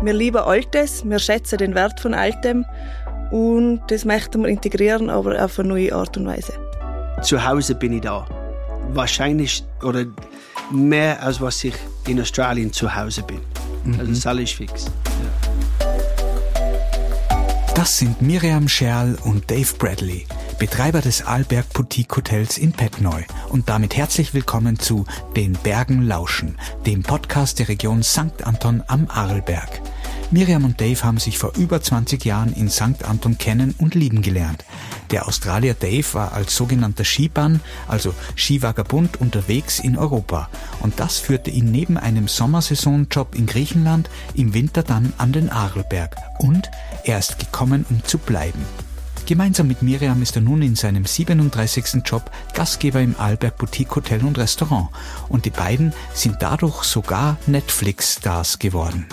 Wir lieben Altes, wir schätzen den Wert von Altem und das möchten wir integrieren, aber auf eine neue Art und Weise. Zu Hause bin ich da. Wahrscheinlich oder mehr als was ich in Australien zu Hause bin. Mhm. Also das ist alles fix. Ja. Das sind Miriam Scherl und Dave Bradley, Betreiber des Arlberg Boutique Hotels in Petneu. Und damit herzlich willkommen zu Den Bergen lauschen, dem Podcast der Region St. Anton am Arlberg. Miriam und Dave haben sich vor über 20 Jahren in St. Anton kennen und lieben gelernt. Der Australier Dave war als sogenannter Skiban, also Skivagabund, unterwegs in Europa. Und das führte ihn neben einem Sommersaisonjob in Griechenland im Winter dann an den Arlberg. Und er ist gekommen, um zu bleiben. Gemeinsam mit Miriam ist er nun in seinem 37. Job Gastgeber im Arlberg Boutique Hotel und Restaurant. Und die beiden sind dadurch sogar Netflix-Stars geworden.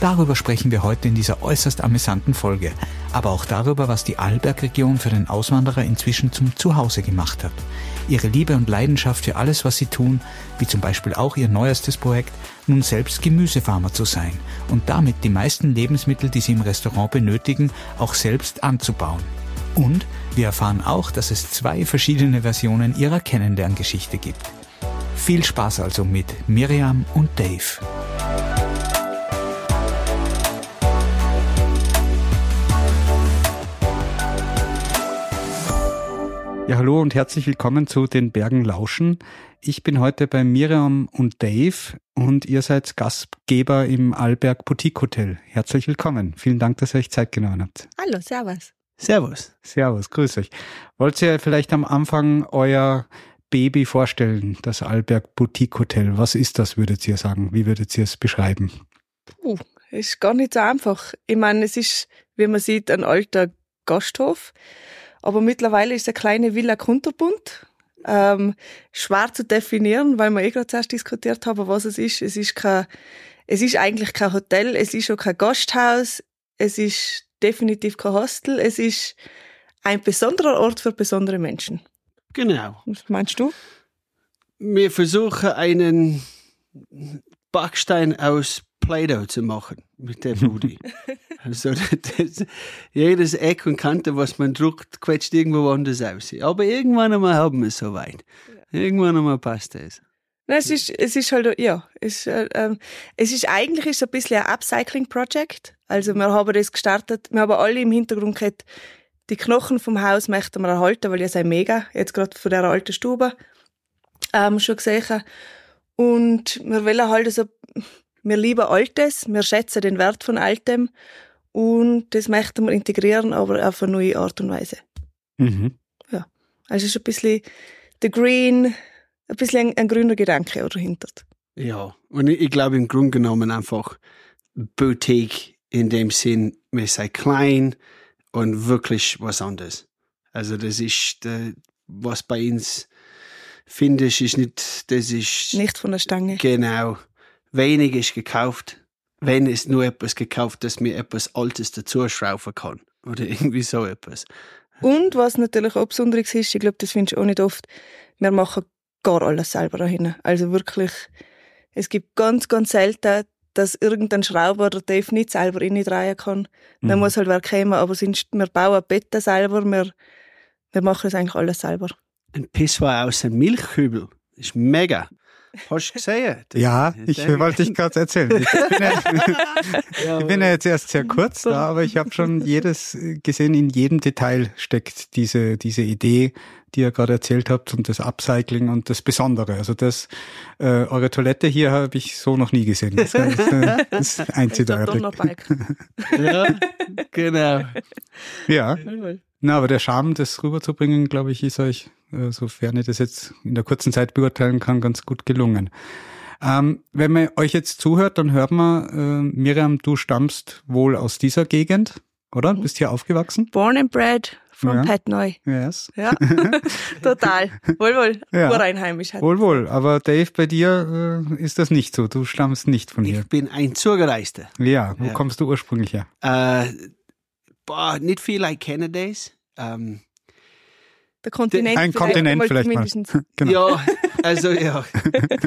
Darüber sprechen wir heute in dieser äußerst amüsanten Folge, aber auch darüber, was die Arlbergregion für den Auswanderer inzwischen zum Zuhause gemacht hat. Ihre Liebe und Leidenschaft für alles, was sie tun, wie zum Beispiel auch ihr neuestes Projekt, nun selbst Gemüsefarmer zu sein und damit die meisten Lebensmittel, die sie im Restaurant benötigen, auch selbst anzubauen. Und wir erfahren auch, dass es zwei verschiedene Versionen ihrer Kennenlerngeschichte gibt. Viel Spaß also mit Miriam und Dave. Ja, hallo und herzlich willkommen zu den Bergen Lauschen. Ich bin heute bei Miriam und Dave und ihr seid Gastgeber im Alberg Boutique Hotel. Herzlich willkommen. Vielen Dank, dass ihr euch Zeit genommen habt. Hallo, servus. Servus. Servus, grüß euch. Wollt ihr vielleicht am Anfang euer Baby vorstellen, das Alberg Boutique Hotel? Was ist das, würdet ihr sagen? Wie würdet ihr es beschreiben? Uh, ist gar nicht so einfach. Ich meine, es ist, wie man sieht, ein alter Gasthof aber mittlerweile ist eine kleine Villa Kunterbund. Ähm, schwer zu definieren, weil wir eh gerade zuerst diskutiert haben, was es ist. Es ist kein, es ist eigentlich kein Hotel, es ist auch kein Gasthaus, es ist definitiv kein Hostel, es ist ein besonderer Ort für besondere Menschen. Genau. Was meinst du? Wir versuchen einen Backstein aus Play-Doh zu machen mit der Bude. also das, jedes Eck und Kante, was man druckt, quetscht irgendwo anders aus. Aber irgendwann einmal haben wir es soweit. Irgendwann einmal passt es. Es ist, es ist halt, ja, es, äh, ähm, es ist eigentlich ist ein bisschen ein Upcycling-Projekt. Also wir haben das gestartet, wir haben alle im Hintergrund gehabt, die Knochen vom Haus möchten wir erhalten, weil die sind mega, jetzt gerade von der alten Stube ähm, schon gesehen. Und wir wollen halt so wir lieben Altes, wir schätzen den Wert von Altem und das möchten wir integrieren, aber auf eine neue Art und Weise. Mhm. Ja, also ist ein bisschen der Green, ein bisschen ein, ein grüner Gedanke dahinter. Ja, und ich, ich glaube im Grunde genommen einfach Boutique in dem Sinn, wir sind klein und wirklich was anderes. Also das ist, äh, was bei uns findest, ist nicht, das ist... Nicht von der Stange. Genau wenig ist gekauft, wenn es nur etwas gekauft, dass mir etwas Altes dazu schrauben kann. Oder irgendwie so etwas. Und was natürlich auch Besonderes ist, ich glaube, das findest du auch nicht oft, wir machen gar alles selber dahin. Also wirklich, es gibt ganz, ganz selten, dass irgendein Schrauber oder Dave nicht selber in drehen kann. Man mhm. muss halt wer kommen, aber sonst, wir bauen Betten selber, wir, wir machen das eigentlich alles selber. Ein Pissoir aus einem Milchkübel. Das ist mega. Hast du gesehen? Ja, ich wollte dich gerade erzählen. Ich bin, ja, ich bin ja jetzt erst sehr kurz da, aber ich habe schon jedes gesehen, in jedem Detail steckt diese, diese Idee, die ihr gerade erzählt habt und das Upcycling und das Besondere. Also das, äh, eure Toilette hier habe ich so noch nie gesehen. Das, ist, äh, das einzigartig. ja, genau. Ja. Na, aber der Charme, das rüberzubringen, glaube ich, ist euch äh, sofern ich das jetzt in der kurzen Zeit beurteilen kann, ganz gut gelungen. Ähm, wenn man euch jetzt zuhört, dann hört man, äh, Miriam, du stammst wohl aus dieser Gegend, oder? Mhm. Bist hier aufgewachsen? Born and bred from ja. Petneu. Yes. Ja, total. Wohl, wohl. Ja. Ureinheimisch. Wohl, wohl. Aber Dave, bei dir äh, ist das nicht so. Du stammst nicht von hier. Ich bin ein Zugereister. Ja, wo ja. kommst du ursprünglich her? Äh, boah, nicht viel like Canadays. Ähm, der Kontinent. Ein Kontinent vielleicht mal. genau. Ja, Also ja,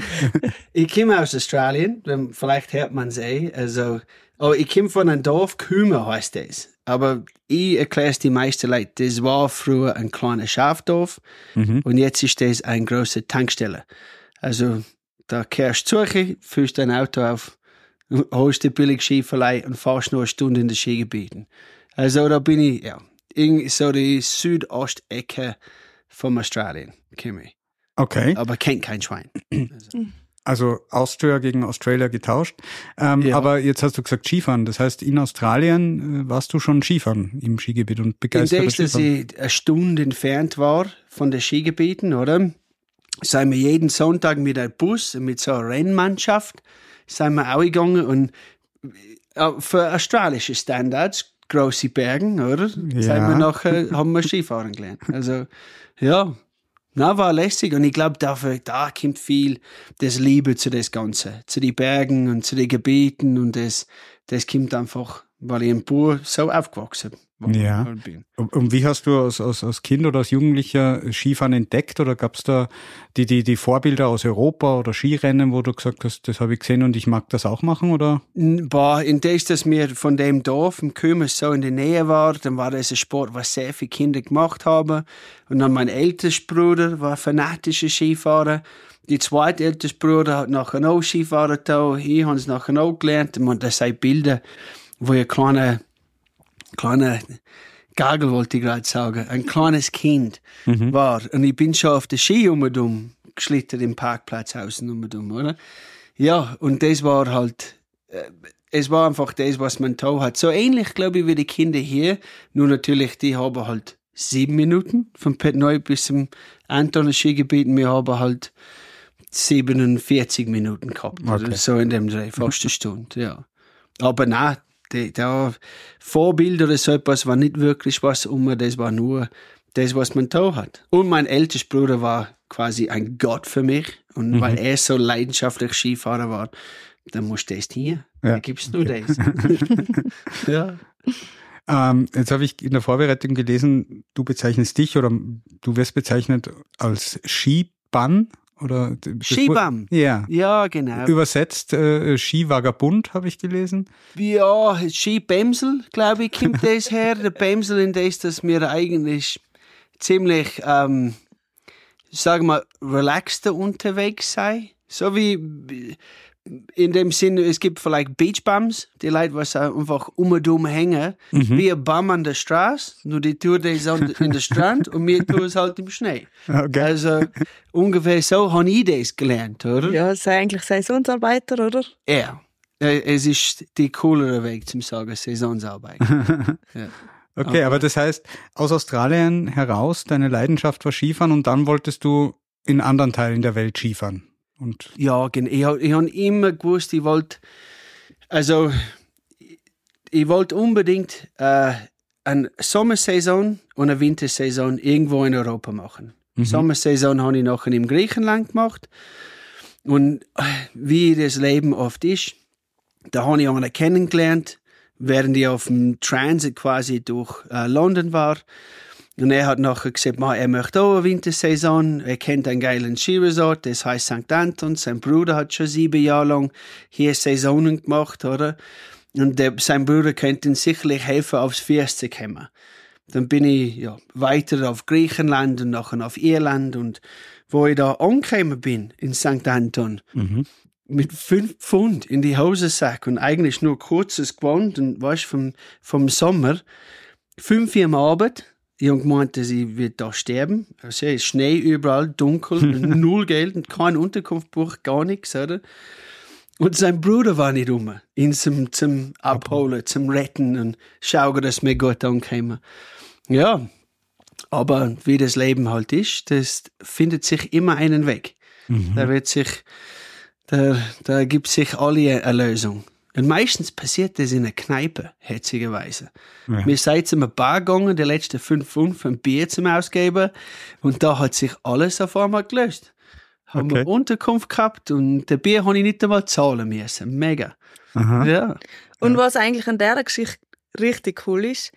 ich komme aus Australien, vielleicht hört man es eh. Also, oh, ich komme von einem Dorf, Kümer heißt das. Aber ich erkläre es die meisten Leute, das war früher ein kleiner Schafdorf mhm. und jetzt ist das eine große Tankstelle. Also da kehrst du zu, führst dein Auto auf, holst die billig Skiverleih und fahrst nur eine Stunde in den Skigebieten. Also da bin ich, ja, in so die Südostecke von Australien, komme ich. Okay. Aber kennt kein Schwein. Also. also Austria gegen Australia getauscht. Ähm, ja. Aber jetzt hast du gesagt Skifahren. Das heißt, in Australien äh, warst du schon Skifahren im Skigebiet und begeistert. In der, dass ich eine Stunde entfernt war von den Skigebieten, oder? Sind wir jeden Sonntag mit einem Bus, mit so einer Rennmannschaft, sind wir auch gegangen und äh, für australische Standards große Bergen, oder? Ja. Sind wir nachher, haben wir Skifahren gelernt. Also, ja, na, war lässig und ich glaube, dafür, da kommt viel das Liebe zu das Ganze, zu den Bergen und zu den Gebieten und das, das kommt einfach, weil ich im Bur so aufgewachsen bin ja. bin. Und wie hast du als, als, als Kind oder als Jugendlicher Skifahren entdeckt oder gab es da die, die, die Vorbilder aus Europa oder Skirennen, wo du gesagt hast, das habe ich gesehen und ich mag das auch machen oder? Boah, in das, dass mir von dem Dorf im Kümmers so in der Nähe war, dann war das ein Sport, was sehr viele Kinder gemacht haben. Und dann mein ältester Bruder war fanatischer Skifahrer. Die zweite älteste Bruder hat nachher auch Skifahren da. Ich habe es nachher auch gelernt. Und das sind Bilder, wo ich kleine kleiner Gagel wollte ich gerade sagen, ein kleines Kind mhm. war. Und ich bin schon auf der Ski umdum geschlittert im Parkplatz außen umdum, oder? Ja, und das war halt, äh, es war einfach das, was man da hat. So ähnlich, glaube ich, wie die Kinder hier. Nur natürlich, die haben halt sieben Minuten von Pet Neu bis zum Anton Skigebiet. Wir haben halt 47 Minuten gehabt. Okay. So in dem Dreh, fast eine Stunde, ja. Aber na, da Vorbild oder so etwas war nicht wirklich was um, das war nur das, was man da hat. Und mein ältester Bruder war quasi ein Gott für mich. Und mhm. weil er so leidenschaftlich Skifahrer war, dann musst du das hier. Ja. Da gibt's nur okay. das. ja. Ähm, jetzt habe ich in der Vorbereitung gelesen, du bezeichnest dich oder du wirst bezeichnet als Skibann oder Skibam. Ja. Ja, genau. Übersetzt äh, Skivagabund habe ich gelesen. Ja, Skibämsel, glaube ich, kommt das her. Der Bämsel in das, dass wir eigentlich ziemlich, ähm, sagen wir, relaxter unterwegs sei. So wie in dem Sinne, es gibt vielleicht Beachbums, die Leute, was einfach um und um hängen, mhm. wie ein Baum an der Straße, nur die tun das in der Strand und wir tun es halt im Schnee. Okay. Also ungefähr so habe ich das gelernt, oder? Ja, es sei eigentlich Saisonsarbeiter, oder? Ja, äh, es ist die coolere Weg zum sagen, Saisonsarbeiter. ja. Okay, okay, aber das heißt, aus Australien heraus, deine Leidenschaft war Skifahren und dann wolltest du in anderen Teilen der Welt Skifahren. Und ja, genau. Ich, ich habe immer gewusst, ich wollte, also, ich wollte unbedingt äh, eine Sommersaison und eine Wintersaison irgendwo in Europa machen. Mhm. Sommersaison habe ich nachher in Griechenland gemacht. Und äh, wie das Leben oft ist, da habe ich einen kennengelernt, während ich auf dem Transit quasi durch äh, London war. Und er hat nachher gesagt, er möchte auch eine Wintersaison. Er kennt einen geilen Skiresort, das heißt St. Anton. Sein Bruder hat schon sieben Jahre lang hier Saisonen gemacht, oder? Und der, sein Bruder könnte ihm sicherlich helfen, aufs Fest zu kommen. Dann bin ich ja, weiter auf Griechenland und nachher auf Irland. Und wo ich da angekommen bin, in St. Anton, mhm. mit fünf Pfund in die Hosensack und eigentlich nur kurzes Gewand und weißt, vom, vom Sommer, fünf Uhr am Abend, ich habe gemeint, sie wird da sterben. Also, es ist Schnee überall, dunkel, null Geld, kein Unterkunftsbuch, gar nichts, oder? Und sein Bruder war nicht rum, ihn zum, zum Abholen, zum Retten und schauen, dass mir gut ankommen. Ja, aber wie das Leben halt ist, das findet sich immer einen Weg. Mhm. Da wird sich, da, da gibt sich alle eine Lösung. Und meistens passiert das in einer Kneipe, herzigerweise. Ja. Wir sind zum Bar gegangen, die letzten fünf Pfund ein Bier zum Ausgeben. Und da hat sich alles auf einmal gelöst. Haben okay. wir Unterkunft gehabt und der Bier habe ich nicht einmal zahlen müssen. Mega. Aha. Ja. Und was eigentlich an dieser Geschichte richtig cool ist,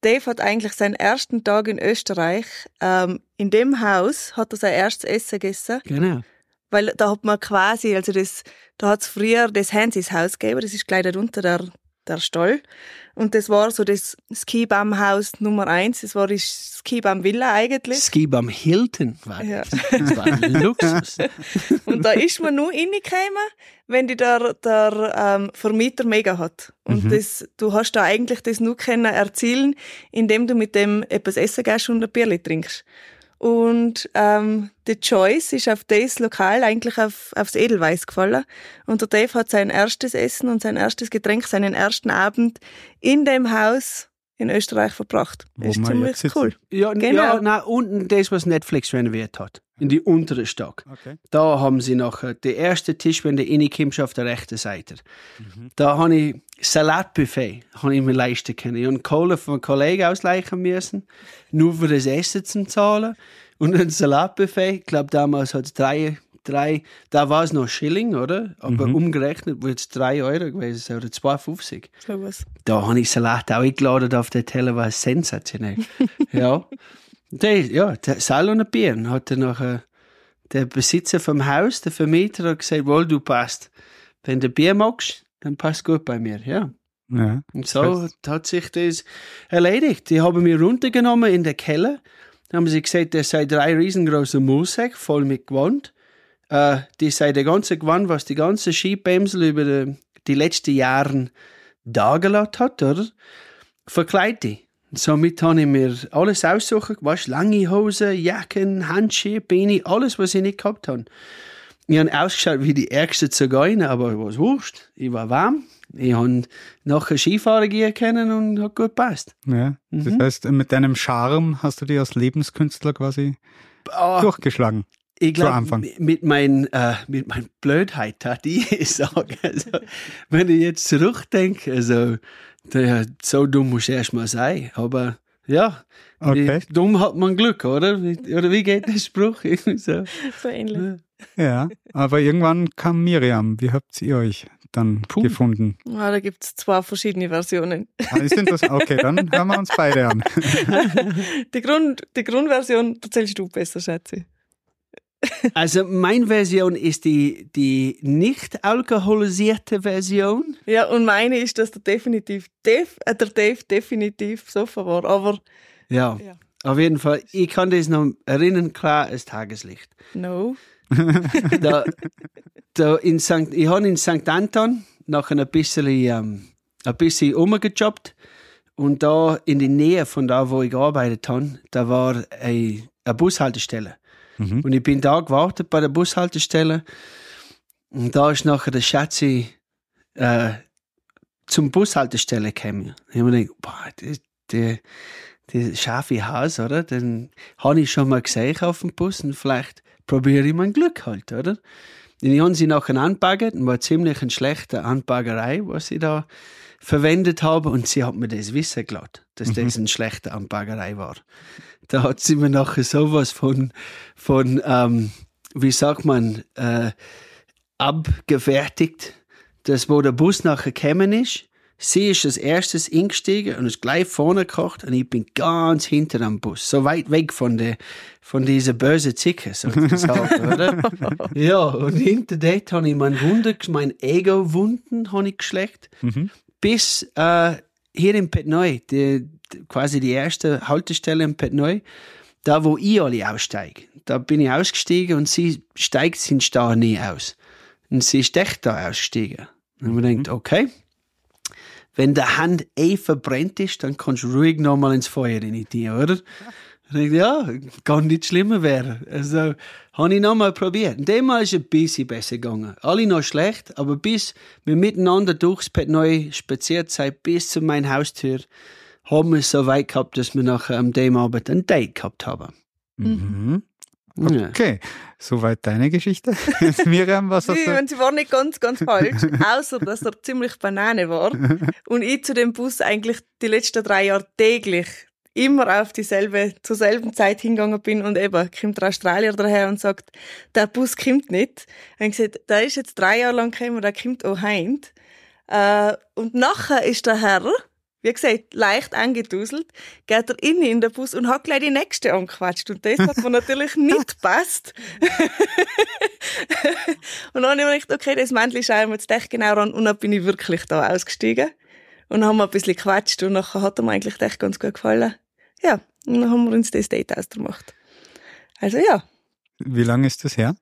Dave hat eigentlich seinen ersten Tag in Österreich, ähm, in dem Haus hat er sein erstes Essen gegessen. Genau. Weil da hat man quasi, also das, da hat's früher das Hansis Haus gegeben, das ist gleich darunter der, der Stall. Und das war so das Skibam-Haus Nummer eins. Das war die Skibam-Villa eigentlich. Skibam Hilton war Ja. das. Das war ein Luxus. Und da ist man nur reingekommen, wenn die der, der ähm, Vermieter mega hat. Und das, du hast da eigentlich das nur können erzielen, indem du mit dem etwas essen gehst und ein Bierli trinkst. Und ähm, die Choice ist auf das Lokal eigentlich auf, aufs Edelweiß gefallen. Und der Dave hat sein erstes Essen und sein erstes Getränk, seinen ersten Abend in dem Haus in Österreich verbracht. Wo ist ziemlich cool. Ja, Genau. ja na, unten das, was Netflix renoviert hat. In die untere Stock. Okay. Da haben sie nachher den ersten Tisch, wenn du reinkommst, auf der rechten Seite. Da habe ich Salatbuffet habe ich mir leisten können. Ich habe Kohle von einem Kollegen ausleichen müssen, nur für das Essen zu zahlen. Und ein Salatbuffet, ich glaube damals hat es drei, drei, da war es noch Schilling, oder? Aber umgerechnet wird es drei Euro gewesen sein, oder 2,50. So was. Da habe ich Salat auch eingeladen auf der Teller, war sensationell. ja. Der, ja, der Sal und ein Bier. Hat dann nachher der Besitzer vom Haus, der Vermieter, hat gesagt, wohl, du passt. Wenn du Bier magst, dann passt gut bei mir, ja. Ja. Und so hat sich das erledigt. Die haben mich runtergenommen in den Keller. Da haben sie gesagt, das sei drei riesengroße Moosäcke voll mit Gewand. Äh, das sei der ganze Gewand, was die ganze Skibämsel über die, die letzten Jahre da gelassen hat, oder? Verkleidet. Somit habe ich mir alles aussuchen, was lange Hosen, Jacken, Handschuhe, Beine, alles, was ich nicht gehabt habe. Ich habe ausgeschaut wie die ärgste Zigeuner, aber was wurscht. Ich war warm. Ich habe nachher Skifahren gehen können und hat gut gepasst. ja. Das Mhm. heißt, mit deinem Charme hast du dich als Lebenskünstler quasi Ah, durchgeschlagen. Ich zu glaube, Anfang. mit mein, äh, mit mein Blödheit hat ich es sagen. Also, wenn ich jetzt zurückdenke, also, der, so dumm muss erst mal sein. Aber, ja. Okay. Wie dumm hat man Glück, oder? Wie- Oder wie geht der Spruch? So. So ähnlich. Ja. Aber irgendwann kam Miriam. Wie habt ihr euch dann Puh. gefunden? Ah, da gibt's zwei verschiedene Versionen. Ah, ist interessant. Okay, dann hören wir uns beide an. Die, Grund, die Grundversion erzählst du besser, schätze ich. Also, meine Version ist die, die nicht alkoholisierte Version. Ja, und meine ist, dass der definitiv, def, äh, der Dave definitiv besoffen war. Aber Ja. Ja. Auf jeden Fall, ich kann das noch erinnern, klar als Tageslicht. no. da, da in St. Ich habe in St. Anton nach ein bisschen, ähm, ein bisschen umgejobbt und da in der Nähe von da, wo ich gearbeitet habe, da war eine, eine Bushaltestelle. Mhm. Und ich bin da gewartet bei der Bushaltestelle und da ist nachher der Schatzi äh, zum Bushaltestelle gekommen. Ich habe mir gedacht, boah, das, der, der scharfe Haus, oder? Den habe ich schon mal gesehen auf dem Bus und vielleicht probiere ich mein Glück halt, oder? Und ich habe sie nachher angebaggert und war ziemlich eine schlechte Anbaggerei, was sie da verwendet habe und sie hat mir das wissen gelassen, dass das eine schlechte Anbaggerei war. Da hat sie mir nachher sowas von, von ähm, wie sagt man, äh, abgefertigt, dass wo der Bus nachher gekommen ist, sie ist als erstes eingestiegen und ist gleich vorne gekocht und ich bin ganz hinter am Bus, so weit weg von der, von dieser bösen Zicke, sozusagen, oder? Ja, und hinter dort habe ich mein Wunder, mein Ego-Wunden habe ich geschleckt, Mhm. Bis äh, hier in Petneu, die, quasi die erste Haltestelle in Petneu, da wo ich alle aussteige. Da bin ich ausgestiegen und sie steigt sind da nie aus. Und sie ist echt da ausgestiegen. Und man denkt, okay, wenn der Hand eh verbrennt ist, dann kannst du ruhig nochmal ins Feuer rein oder? Ich denke, ja, kann nicht schlimmer werden. Also, habe ich nochmal probiert. Und Demmal ist es ein bisschen besser gegangen. Alle noch schlecht, aber bis wir miteinander durchs Pet neu spaziert sind, bis zu meiner Haustür, haben wir es so weit gehabt, dass wir nachher am dem Abend ein Date gehabt haben. Mhm. Ja. Okay, soweit deine Geschichte. Miriam, was hast du? und sie war nicht ganz, ganz falsch, außer dass er ziemlich Banane war. Und ich zu dem Bus eigentlich die letzten drei Jahre täglich immer auf dieselbe, zur selben Zeit hingegangen bin und eben kommt der Australier daher und sagt, der Bus kommt nicht. Und ich gesagt, der ist jetzt drei Jahre lang gekommen, der kommt auch heint. Äh, und nachher ist der Herr wie gesagt, leicht angeduselt, geht er innen in den Bus und hat gleich die nächste angequatscht. Und das hat mir natürlich nicht gepasst. und dann habe ich mir gedacht, okay, das Männchen schauen wir jetzt echt genau ran. Und dann bin ich wirklich da ausgestiegen. Und dann haben wir ein bisschen gequatscht und nachher hat er mir eigentlich echt ganz gut gefallen. Ja, und dann haben wir uns das Date ausgemacht. Also ja. Wie lange ist das her?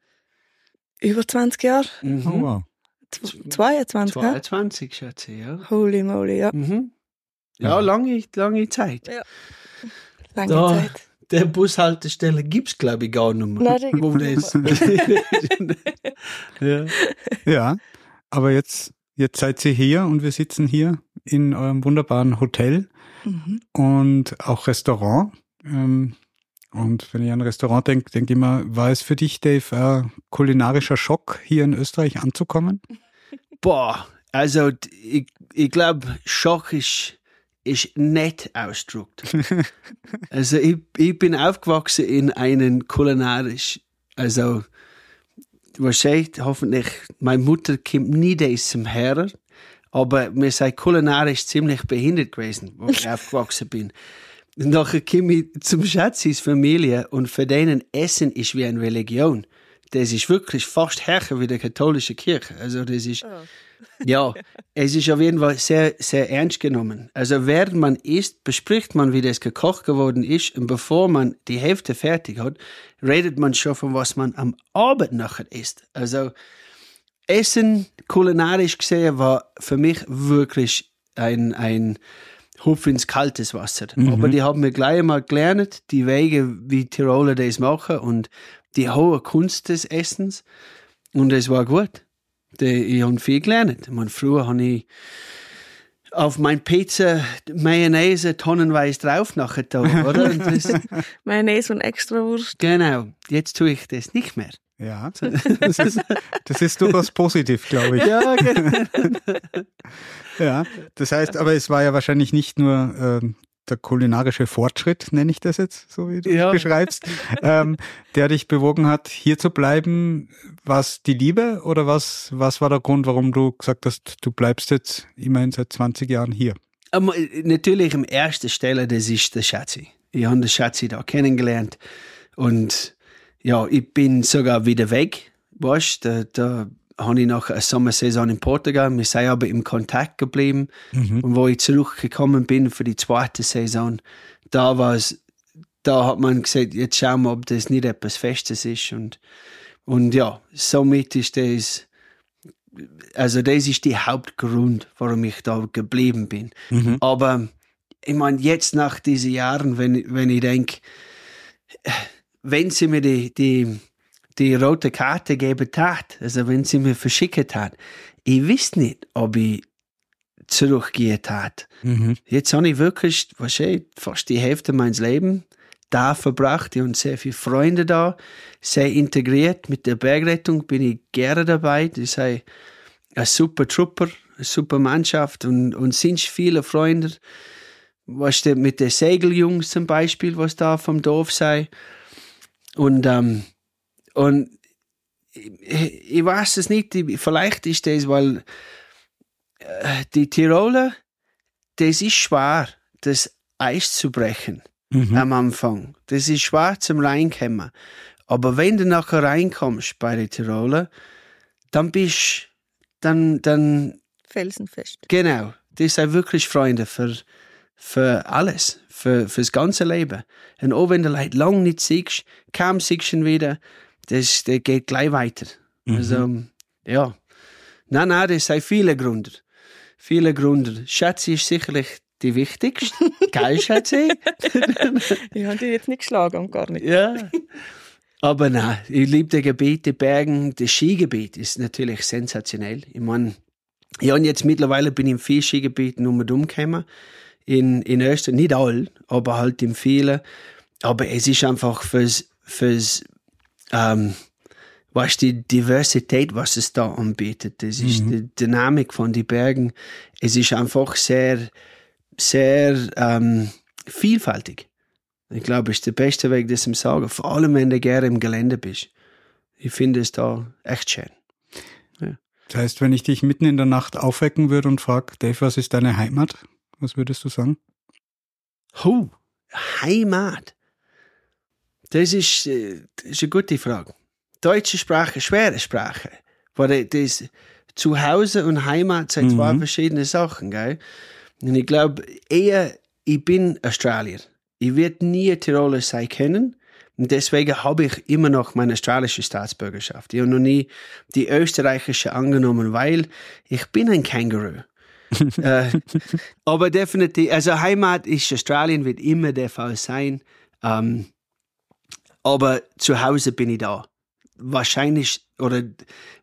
Über 20 Jahre. Mhm. Oh, wow. 22, 22, schätze ich, ja. Holy moly, ja. Mhm. Ja, lange, lange Zeit. Ja. Lange Da. Zeit. Der Bushaltestelle gibt es, glaube ich, gar nicht mehr. Nein, gibt's das- ja. Ja, aber jetzt, jetzt seid ihr hier und wir sitzen hier in eurem wunderbaren Hotel Mhm. und auch Restaurant. Ähm, und wenn ich an Restaurant denke, denke ich immer, war es für dich, Dave, ein kulinarischer Schock, hier in Österreich anzukommen? Boah, also ich, ich glaube, Schock ist, ist nett ausgedrückt. also ich, ich bin aufgewachsen in einen kulinarisch, also wahrscheinlich, hoffentlich, meine Mutter kommt nie diesem her, aber wir sind kulinarisch ziemlich behindert gewesen, wo ich aufgewachsen bin. Und nachher komme ich zum Schatzis Familie und für denen Essen ist wie eine Religion. Das ist wirklich fast härter wie die katholische Kirche. Also das ist, ja, es ist auf jeden Fall sehr, sehr ernst genommen. Also während man isst, bespricht man, wie das gekocht geworden ist und bevor man die Hälfte fertig hat, redet man schon von was man am Abend nachher isst. Also Essen, kulinarisch gesehen, war für mich wirklich ein, ein Hupf ins kaltes Wasser. Aber die haben mir gleich mal gelernt, die Wege, wie Tiroler das machen und die hohe Kunst des Essens. Und es war gut. Die, ich habe viel gelernt. Ich meine, früher habe ich auf mein Pizza Mayonnaise tonnenweise drauf nachher da, oder? Und das, Mayonnaise und Extrawurst. genau. Jetzt tue ich das nicht mehr. Ja, das ist, das ist durchaus positiv, glaube ich. Ja, genau. Ja, das heißt, aber es war ja wahrscheinlich nicht nur ähm, der kulinarische Fortschritt, nenne ich das jetzt, so wie du Ja. es beschreibst, ähm, der dich bewogen hat, hier zu bleiben. War es die Liebe oder was, was war der Grund, warum du gesagt hast, du bleibst jetzt immerhin seit 20 Jahren hier? Aber natürlich am ersten Stelle, das ist der Schatzi. Ich habe den Schatzi da kennengelernt und ja, ich bin sogar wieder weg. Weißt, da, da habe ich noch eine Sommersaison in Portugal. Wir sind aber im Kontakt geblieben. Und wo ich zurückgekommen bin für die zweite Saison, da war es, da hat man gesagt, jetzt schauen wir, ob das nicht etwas Festes ist. Und, und ja, somit ist das, also das ist der Hauptgrund, warum ich da geblieben bin. Aber ich meine, jetzt nach diesen Jahren, wenn, wenn ich denke, wenn sie mir die, die, die rote Karte geben tat, also wenn sie mir verschickt hat, ich wüsste nicht, ob ich zurückgehen tat. Jetzt habe ich wirklich wahrscheinlich fast die Hälfte meines Lebens da verbracht. Ich habe sehr viele Freunde da, sehr integriert. Mit der Bergrettung bin ich gerne dabei. Das ist ein, super Trupper, eine super Mannschaft und, und sind viele Freunde. Was mit den Segeljungs zum Beispiel, was da vom Dorf sei. Und, ähm, und ich, ich weiß es nicht, ich- vielleicht ist das, weil äh, die Tiroler, das ist schwer, das Eis zu brechen am Anfang. Das ist schwer zum Reinkommen. Aber wenn du nachher reinkommst bei den Tiroler, dann bist dann, dann, Felsenfest. genau, das sind wirklich Freunde für, für alles, für, fürs ganze Leben. Und auch wenn du Leute lang nicht siehst, kaum siehst du ihn wieder, das, das geht gleich weiter. Also, ja. Nein, nein, das sind viele Gründe. Viele Gründe. Schätze ist sicherlich die wichtigste. Geil, Schätze? Ich habe die jetzt nicht geschlagen und gar nicht. Ja. Aber nein, ich liebe die Gebiete, Bergen. Das Skigebiet ist natürlich sensationell. Ich meine, ja, und jetzt mittlerweile bin ich in vier Skigebieten um und umgekommen. In, in Österreich, nicht all, aber halt in vielen. Aber es ist einfach fürs, fürs, ähm, weißt die Diversität, was es da anbietet. Das ist die Dynamik von den Bergen. Es ist einfach sehr, sehr ähm, vielfältig. Ich glaube, es ist der beste Weg, das zu sagen. Vor allem, wenn du gerne im Gelände bist. Ich finde es da echt schön. Das heißt, wenn ich dich mitten in der Nacht aufwecken würde und frage, Dave, was ist deine Heimat? Was würdest du sagen? Huh, Heimat. Das ist, äh, das ist eine gute Frage. Deutsche Sprache, schwere Sprache. Weil das Zuhause und Heimat sind zwei Mhm. verschiedene Sachen, gell? Und ich glaube eher, ich bin Australier. Ich werde nie Tiroler sein können. Und deswegen habe ich immer noch meine australische Staatsbürgerschaft. Ich habe noch nie die österreichische angenommen, weil ich bin ein Känguru. äh, aber definitiv, also Heimat ist Australien, wird immer der Fall sein. Ähm, aber zu Hause bin ich da. Wahrscheinlich oder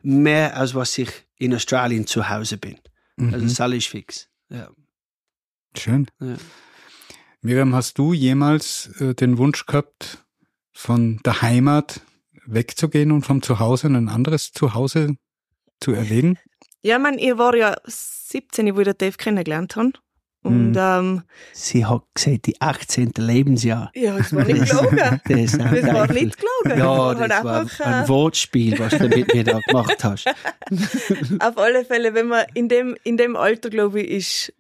mehr als was ich in Australien zu Hause bin. Also Mhm. das alles ist fix. Ja. Schön. Ja. Miriam, hast du jemals äh, den Wunsch gehabt, von der Heimat wegzugehen und vom Zuhause in ein anderes Zuhause zu erlegen? Ja, man, ich war ja 17, wo ich den Dave kennengelernt habe. Und Mhm. ähm, Sie hat gesagt, die 18. Lebensjahr. ja, es war nicht gelogen. Das, Das war nicht gelogen. Ja, war das halt war einfach, ein äh, Wortspiel, was du mit mir da gemacht hast. Auf alle Fälle, wenn man in dem, in dem Alter, glaube ich, ist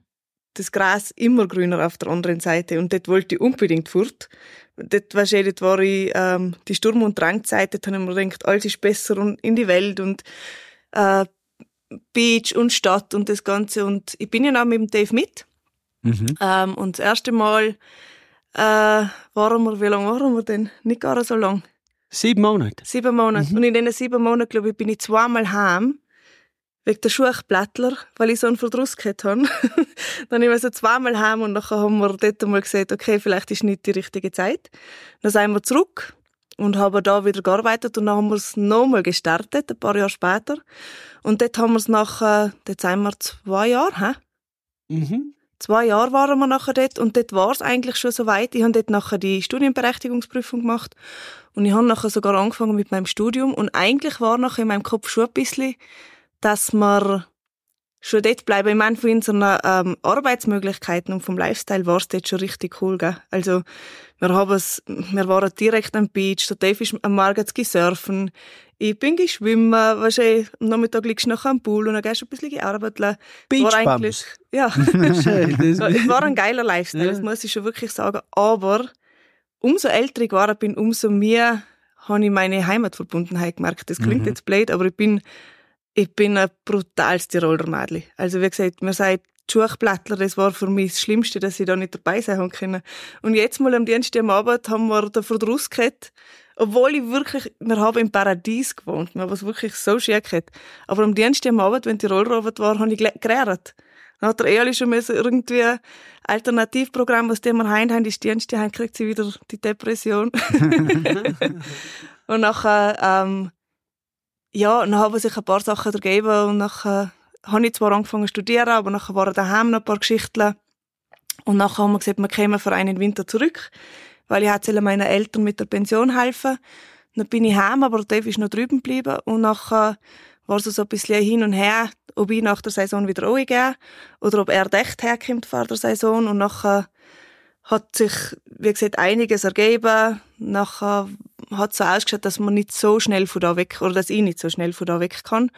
das Gras immer grüner auf der anderen Seite. Und dort wollte ich unbedingt fort. Dort, weißt du, dort war ich, ähm, die Sturm- und Drangzeit, dort habe ich mir gedacht, alles ist besser und in die Welt und, äh, Beach und Stadt und das Ganze. Und ich bin ja auch mit dem Dave mit. Mhm. Ähm, und das erste Mal, äh, waren wir, wie lange waren wir denn? Nicht gar so lang. Sieben Monate. Sieben Monate. Und in diesen sieben Monaten, glaube ich, bin ich zweimal heim. Wegen der Schuchblättler, weil ich so einen Verdruss gehabt habe. dann bin ich so zweimal heim und dann haben wir dort mal gesagt, okay, vielleicht ist nicht die richtige Zeit. Dann sind wir zurück und haben da wieder gearbeitet und dann haben wir es nochmal gestartet, ein paar Jahre später. Und dort haben wir es nachher, dort sind wir zwei Jahre, hä? Mhm. Zwei Jahre waren wir nachher dort und dort war es eigentlich schon so weit. Ich habe dort nachher die Studienberechtigungsprüfung gemacht und ich habe nachher sogar angefangen mit meinem Studium und eigentlich war nachher in meinem Kopf schon ein bisschen, dass wir schon dort bleiben. Ich meine, von unseren ähm, Arbeitsmöglichkeiten und vom Lifestyle war es dort schon richtig cool. Gell? Also wir, haben es, wir waren direkt am Beach, der Dave ist am Morgen zu surfen, ich bin geschwimmen, weißt du, am Nachmittag liegst du nachher am Pool und dann gehst du ein bisschen gearbeitet. War eigentlich-. Ja. Es war ein geiler Lifestyle, Ja. das muss ich schon wirklich sagen. Aber umso älter ich geworden bin, umso mehr habe ich meine Heimatverbundenheit gemerkt. Das klingt Mhm. jetzt blöd, aber ich bin, ich bin ein brutales Tiroler Mädchen. Also wie gesagt, man sagt Schuchblättler, das war für mich das Schlimmste, dass ich da nicht dabei sein können. Und jetzt mal am Dienstag am Abend haben wir den Verdruss gehabt, obwohl ich wirklich, wir haben im Paradies gewohnt, wir haben es wirklich so schön gehabt. Aber am Dienstag am Abend, wenn die Rollrobot war, habe ich geredet. Dann hat der Ehrli schon irgendwie ein Alternativprogramm, was die wir heim haben, ist Dienstag kriegt sie wieder die Depression. und nachher, ähm, ja, dann haben sich ein paar Sachen ergeben und nachher habe ich zwar angefangen zu studieren, aber nachher waren daheim noch ein paar Geschichten. Und nachher haben wir gesagt, wir kämen für einen Winter zurück, weil ich hätte meinen Eltern mit der Pension helfen. Dann bin ich heim, aber Dave ist noch drüben geblieben und nachher war es so ein bisschen hin und her, ob ich nach der Saison wieder gehe oder ob er echt herkommt vor der Saison und nachher hat sich, wie gesagt, einiges ergeben. Nachher hat es so ausgeschaut, dass man nicht so schnell von da weg, oder dass ich nicht so schnell von da weg kann.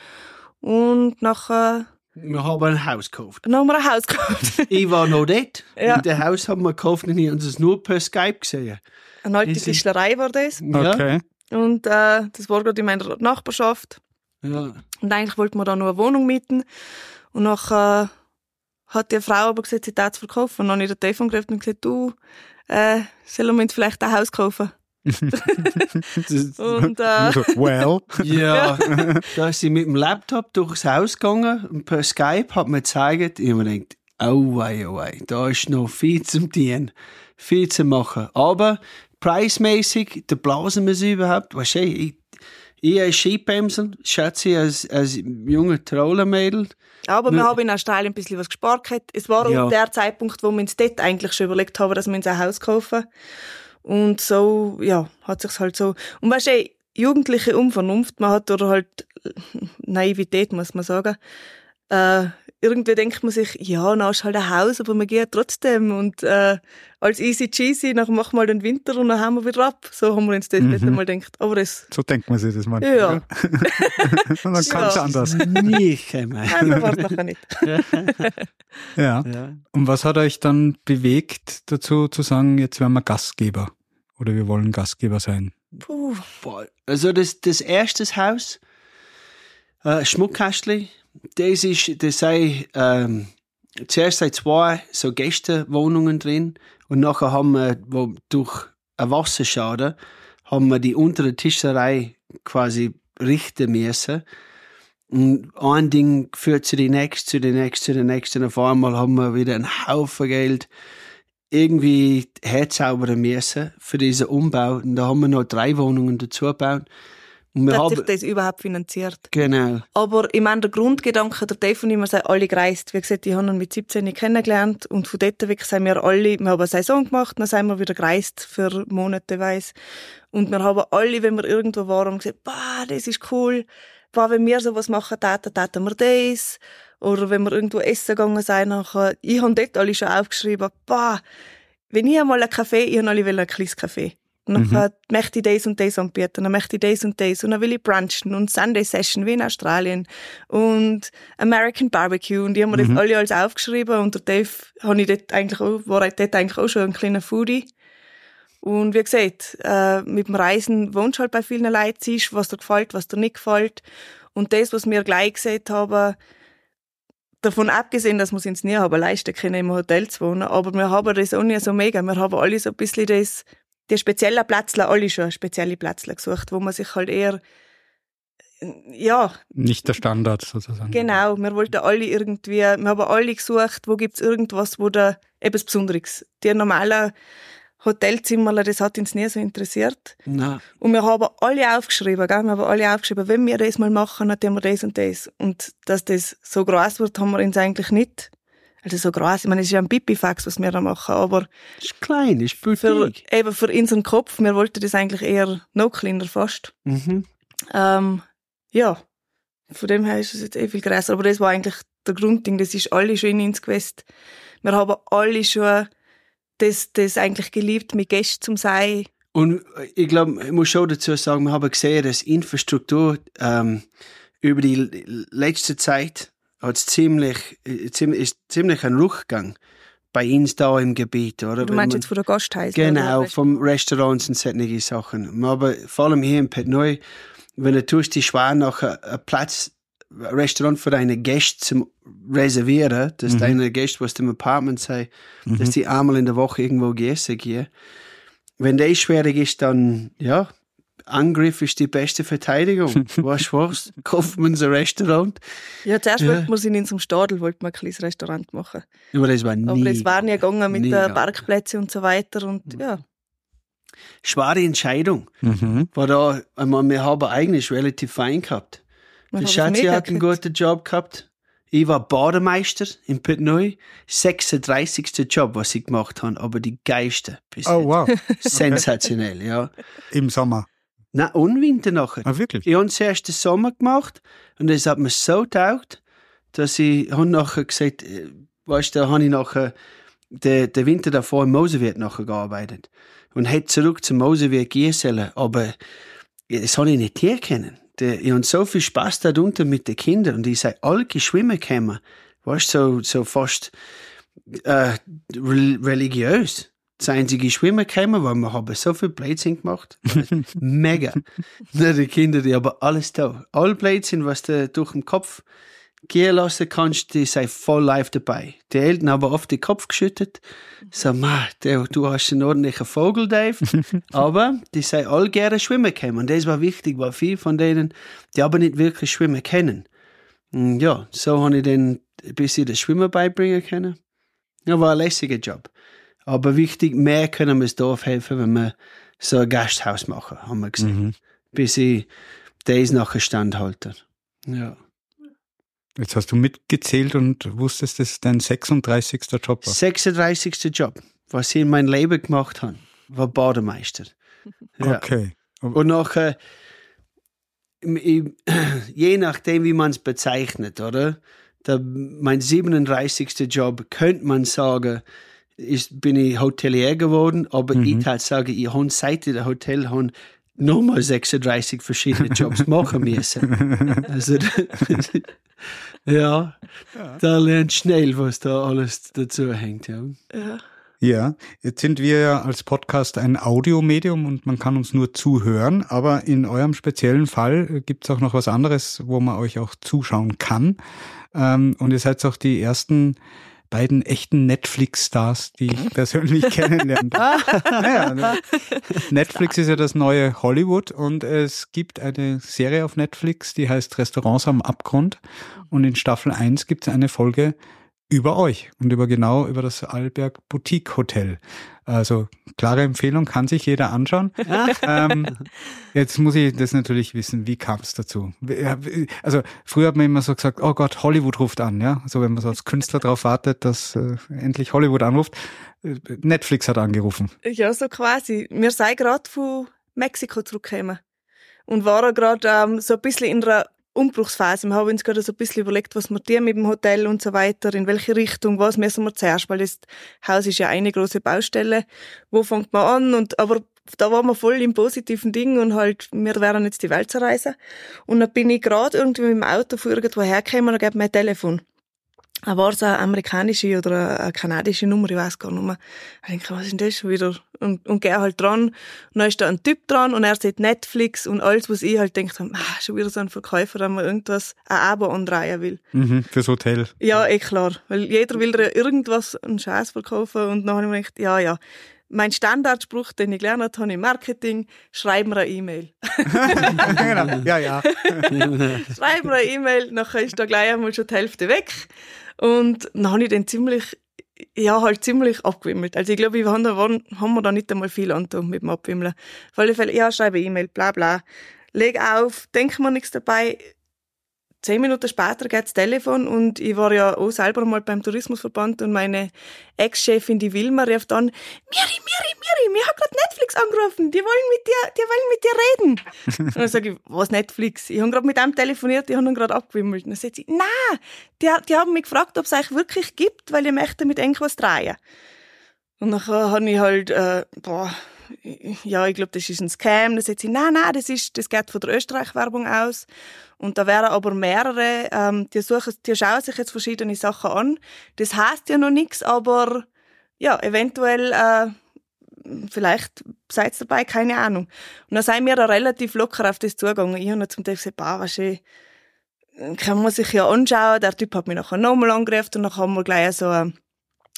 Und nachher, Wir haben ein Haus gekauft. dann haben wir ein Haus gekauft. Ich war noch dort. Ja. Und das Haus haben wir gekauft und ich habe es nur per Skype gesehen. Eine alte Tischlerei war das. Ja. Okay. Und äh, das war gerade in meiner Nachbarschaft. Ja. Und eigentlich wollten wir da nur eine Wohnung mieten. Und nachher hat die Frau aber gesagt, sie darf es verkaufen. Und dann habe ich den Telefon gerufen und gesagt, du, äh, sollen wir uns vielleicht ein Haus kaufen? Und äh, well. Ja, da ist sie mit dem Laptop durchs Haus gegangen und per Skype hat mir gezeigt, ich habe mir gedacht, oh wei, oh wei, da ist noch viel zum Tun, viel zu machen. Aber preismäßig, da blasen wir sie überhaupt, weißt du, ich, ich als Skibremsen, schätze ich als, als junge Trollermädel, aber wir haben in Australien ein bisschen was gespart. Es war Ja. auch der Zeitpunkt, wo wir uns dort eigentlich schon überlegt haben, dass wir uns ein Haus kaufen. Und so, ja, hat sich's halt so. Und weißt du, jugendliche Unvernunft, man hat oder halt Naivität, muss man sagen. Äh, irgendwie denkt man sich, ja, na ist halt ein Haus, aber wir gehen trotzdem und äh, als easy cheesy, dann machen wir halt den Winter und dann haben wir wieder ab. So haben wir uns das mhm. mal gedacht. Aber das... So denkt man sich das manchmal. Ja. und dann ja. kann es anders. Nicht einmal. Also war nachher nicht. ja. ja. Und was hat euch dann bewegt dazu zu sagen, jetzt werden wir Gastgeber? Oder wir wollen Gastgeber sein? Puh. Also das, das erste Haus, äh, Schmuckkästchen, das ist, das sei, ähm, zuerst sei zwei so Gästewohnungen drin und nachher haben wir, wo durch ein Wasserschaden, haben wir die untere Tischerei quasi richten müssen. Und ein Ding führt zu die nächste, zu die nächste, zu der nächsten. Auf einmal haben wir wieder einen Haufen Geld irgendwie herzaubern müssen für diesen Umbau. Und da haben wir noch drei Wohnungen dazu gebaut. Und wir hat sich das überhaupt finanziert. Genau. Aber ich meine, der Grundgedanke, der Dave und ich, wir sind alle gereist. Wie gesagt, ich habe ihn mit 17 kennengelernt und von dort weg sind wir alle, wir haben eine Saison gemacht, dann sind wir wieder gereist für Monate, weiss. Und wir haben alle, wenn wir irgendwo waren, gesagt, bah, das ist cool. Bah, wenn wir sowas machen, täten, täten wir das. Oder wenn wir irgendwo essen gegangen sind, nachher, ich habe dort alle schon aufgeschrieben, bah, wenn ich einmal einen Kaffee, ich habe alle ein kleines Kaffee. Und dann mhm. möchte ich das und das anbieten, dann möchte ich das und das und dann will ich brunchen und Sunday Session wie in Australien und American Barbecue und die haben mir mhm. das alle alles aufgeschrieben und der Dave habe ich dort eigentlich auch, war dort eigentlich auch schon ein kleiner Foodie. Und wie gesagt, äh, mit dem Reisen wohnst halt bei vielen Leuten, siehst, was dir gefällt, was dir nicht gefällt. Und das, was wir gleich gesehen haben, davon abgesehen, dass wir es uns nie haben leisten können, im Hotel zu wohnen, aber wir haben das auch nicht so mega. Wir haben alle so ein bisschen das die speziellen Plätzle, alle schon spezielle Plätzle gesucht, wo man sich halt eher ja. Nicht der Standard sozusagen. Genau, wir wollten alle irgendwie, wir haben alle gesucht, wo gibt's irgendwas, wo da etwas Besonderes. Die normalen Hotelzimmer, das hat uns nie so interessiert. Nein. Und wir haben alle aufgeschrieben, gell? wir haben alle aufgeschrieben, wenn wir das mal machen, dann tun wir das und das. Und dass das so groß wird, haben wir uns eigentlich nicht also so groß, ich meine, es ist ja ein Pipifax, was wir da machen, aber... Ist klein, ist für, Eben für unseren Kopf, wir wollten das eigentlich eher noch kleiner fast. Mhm. Ähm, ja, von dem her ist es jetzt eh viel größer, aber das war eigentlich der Grundding, das ist alle schon in uns gewesen. Wir haben alle schon das, das eigentlich geliebt, mit Gästen zu sein. Und ich glaube, ich muss schon dazu sagen, wir haben gesehen, dass Infrastruktur ähm, über die letzte Zeit hat ziemlich, äh, ziemlich, ist ziemlich ein Rückgang bei uns da im Gebiet, oder? Du meinst jetzt von der Gasthäuser? Genau, vom Restaurants und solche Sachen. Aber vor allem hier in Petneu, wenn du tust die Schwer nach einem Platz, Restaurant für deine Gäste zum reservieren, dass mhm. deine Gäste, was im Apartment sei, mhm. dass die einmal in der Woche irgendwo gegessen gehen. Wenn das schwierig ist, dann, ja, Angriff ist die beste Verteidigung. weißt du was? Kauft man ein Restaurant. Ja, zuerst ja. wollten wir in unserem Stadel wollten wir ein kleines Restaurant machen. Aber das war nie. Aber das war nie gegangen mit den Parkplätzen und so weiter und mhm. ja. Schwere Entscheidung. Mhm. War da, einmal, wir haben eigentlich relativ fein gehabt. Der Schatzi hat einen guten Job gehabt. Ich war Bademeister in Petneu. 36. Job, was ich gemacht habe, aber die geilste. Oh, wow. Sensationell, ja. Im Sommer. Nein, und Winter nachher. Ah, wirklich? Ich habe zuerst den Sommer gemacht und es hat mir so taugt, dass ich habe nachher gesagt, äh, weißt du, da habe ich nachher den, den Winter davor im Mosewirt nachher gearbeitet und hätte zurück zum Mosewirt gehen sollen, aber das habe ich nicht hier kennen. Ich habe so viel Spaß da unten mit den Kindern und ich sei alle schwimmen gekommen, weißt du, so, so fast äh, religiös das einzige Schwimmen gekommen, weil wir haben so viel Blödsinn gemacht. Mega. die Kinder, die haben alles da. All Blödsinn, was du durch den Kopf gehen lassen kannst, die sind voll live dabei. Die Eltern haben oft den Kopf geschüttet. So, ma, du hast einen ordentlichen Vogel, Dave. Aber die sind all gerne schwimmen können. Und das war wichtig, weil viele von denen, die aber nicht wirklich schwimmen kennen. Und ja, so habe ich dann ein bisschen das Schwimmen beibringen können. Ja, war ein lässiger Job. Aber wichtig, mehr können wir das Dorf helfen, wenn wir so ein Gasthaus machen, haben wir gesehen. Mhm. Bis ich das nachher standhalte. Ja. Jetzt hast du mitgezählt und wusstest, das ist dein 36. Job war. 36. Job, was ich in meinem Leben gemacht habe, war Bademeister. Ja. Okay. Und nachher, je nachdem, wie man es bezeichnet, oder? der, mein 37. Job, könnte man sagen, ist, bin ich Hotelier geworden, aber mhm. ich halt sage, ich habe seit der Hotel habe nochmal 36 verschiedene Jobs machen müssen. also, ja, ja, da lernt schnell, was da alles dazu hängt. Ja. ja. Ja, jetzt sind wir ja als Podcast ein Audiomedium und man kann uns nur zuhören, aber in eurem speziellen Fall gibt es auch noch was anderes, wo man euch auch zuschauen kann. Ähm, und ihr seid auch die ersten beiden echten Netflix-Stars, die ich persönlich kennenlernen naja, ne? Netflix ist ja das neue Hollywood und es gibt eine Serie auf Netflix, die heißt Restaurants am Abgrund. Und in Staffel 1 gibt es eine Folge über euch und über genau über das Alberg Boutique Hotel. Also klare Empfehlung, kann sich jeder anschauen. ähm, jetzt muss ich das natürlich wissen, wie kam es dazu? Also früher hat man immer so gesagt, oh Gott, Hollywood ruft an, ja. Also wenn man so als Künstler darauf wartet, dass äh, endlich Hollywood anruft. Netflix hat angerufen. Ja, so quasi. Wir sind gerade von Mexiko zurückgekommen und waren gerade ähm, so ein bisschen in einer Umbruchsphase. Wir haben uns gerade so ein bisschen überlegt, was wir tun mit dem Hotel und so weiter, in welche Richtung, was müssen wir zuerst, weil das Haus ist ja eine große Baustelle. Wo fängt man an? Und, aber da waren wir voll im positiven Ding und halt, wir werden jetzt die Welt zerreißen. Und dann bin ich gerade irgendwie mit dem Auto von irgendwo hergekommen und habe mein Telefon war es eine amerikanische oder eine kanadische Nummer, ich weiß gar nicht mehr. Ich denke, was ist denn das schon wieder? Und, und gehe halt dran. Und dann ist da ein Typ dran und er sieht Netflix und alles, was ich halt denke, ah, schon wieder so ein Verkäufer, der mir irgendwas, ein Abo anreihen will. Mhm, fürs Hotel. Ja, eh klar. Weil jeder will ja irgendwas, einen Scheiß verkaufen und dann habe ich mir gedacht, ja, ja. Mein Standardspruch, den ich gelernt habe im Marketing, schreib mir eine E-Mail. genau, ja, ja. schreib mir eine E-Mail, nachher ist da gleich einmal schon die Hälfte weg. Und dann habe ich den ziemlich, ja, halt ziemlich abgewimmelt. Also ich glaube, wir haben, da, waren, haben wir da nicht einmal viel angetan mit dem Abwimmeln. Auf alle Fälle, ja, schreibe E-Mail, bla bla. Leg auf, denk mir nichts dabei, zehn Minuten später geht das Telefon und ich war ja auch selber mal beim Tourismusverband und meine Ex-Chefin, die Wilma, rief dann, Miri, Miri, Miri, mir hat gerade Netflix angerufen, die wollen mit dir, die wollen mit dir reden. und dann sage ich, was Netflix? Ich habe gerade mit einem telefoniert, die haben ihn gerade abgewimmelt. Und dann sagt sie, nein, die, die haben mich gefragt, ob es euch wirklich gibt, weil ich möchte mit irgendwas drehen. Und nachher habe ich halt, äh, boah, ja, ich glaube, das ist ein Scam. Dann sagt sie, nein, nein, das, ist, das geht von der Österreich-Werbung aus. Und da wären aber mehrere, ähm, die, suchen, die schauen sich jetzt verschiedene Sachen an. Das heißt ja noch nichts, aber ja, eventuell, äh, vielleicht seid ihr dabei, keine Ahnung. Und dann sind wir da relativ locker auf das zugegangen. Ich habe zum Teil gesagt, bah, was kann man sich ja anschauen. Der Typ hat mich nachher nochmal angerufen und dann haben wir gleich so, äh,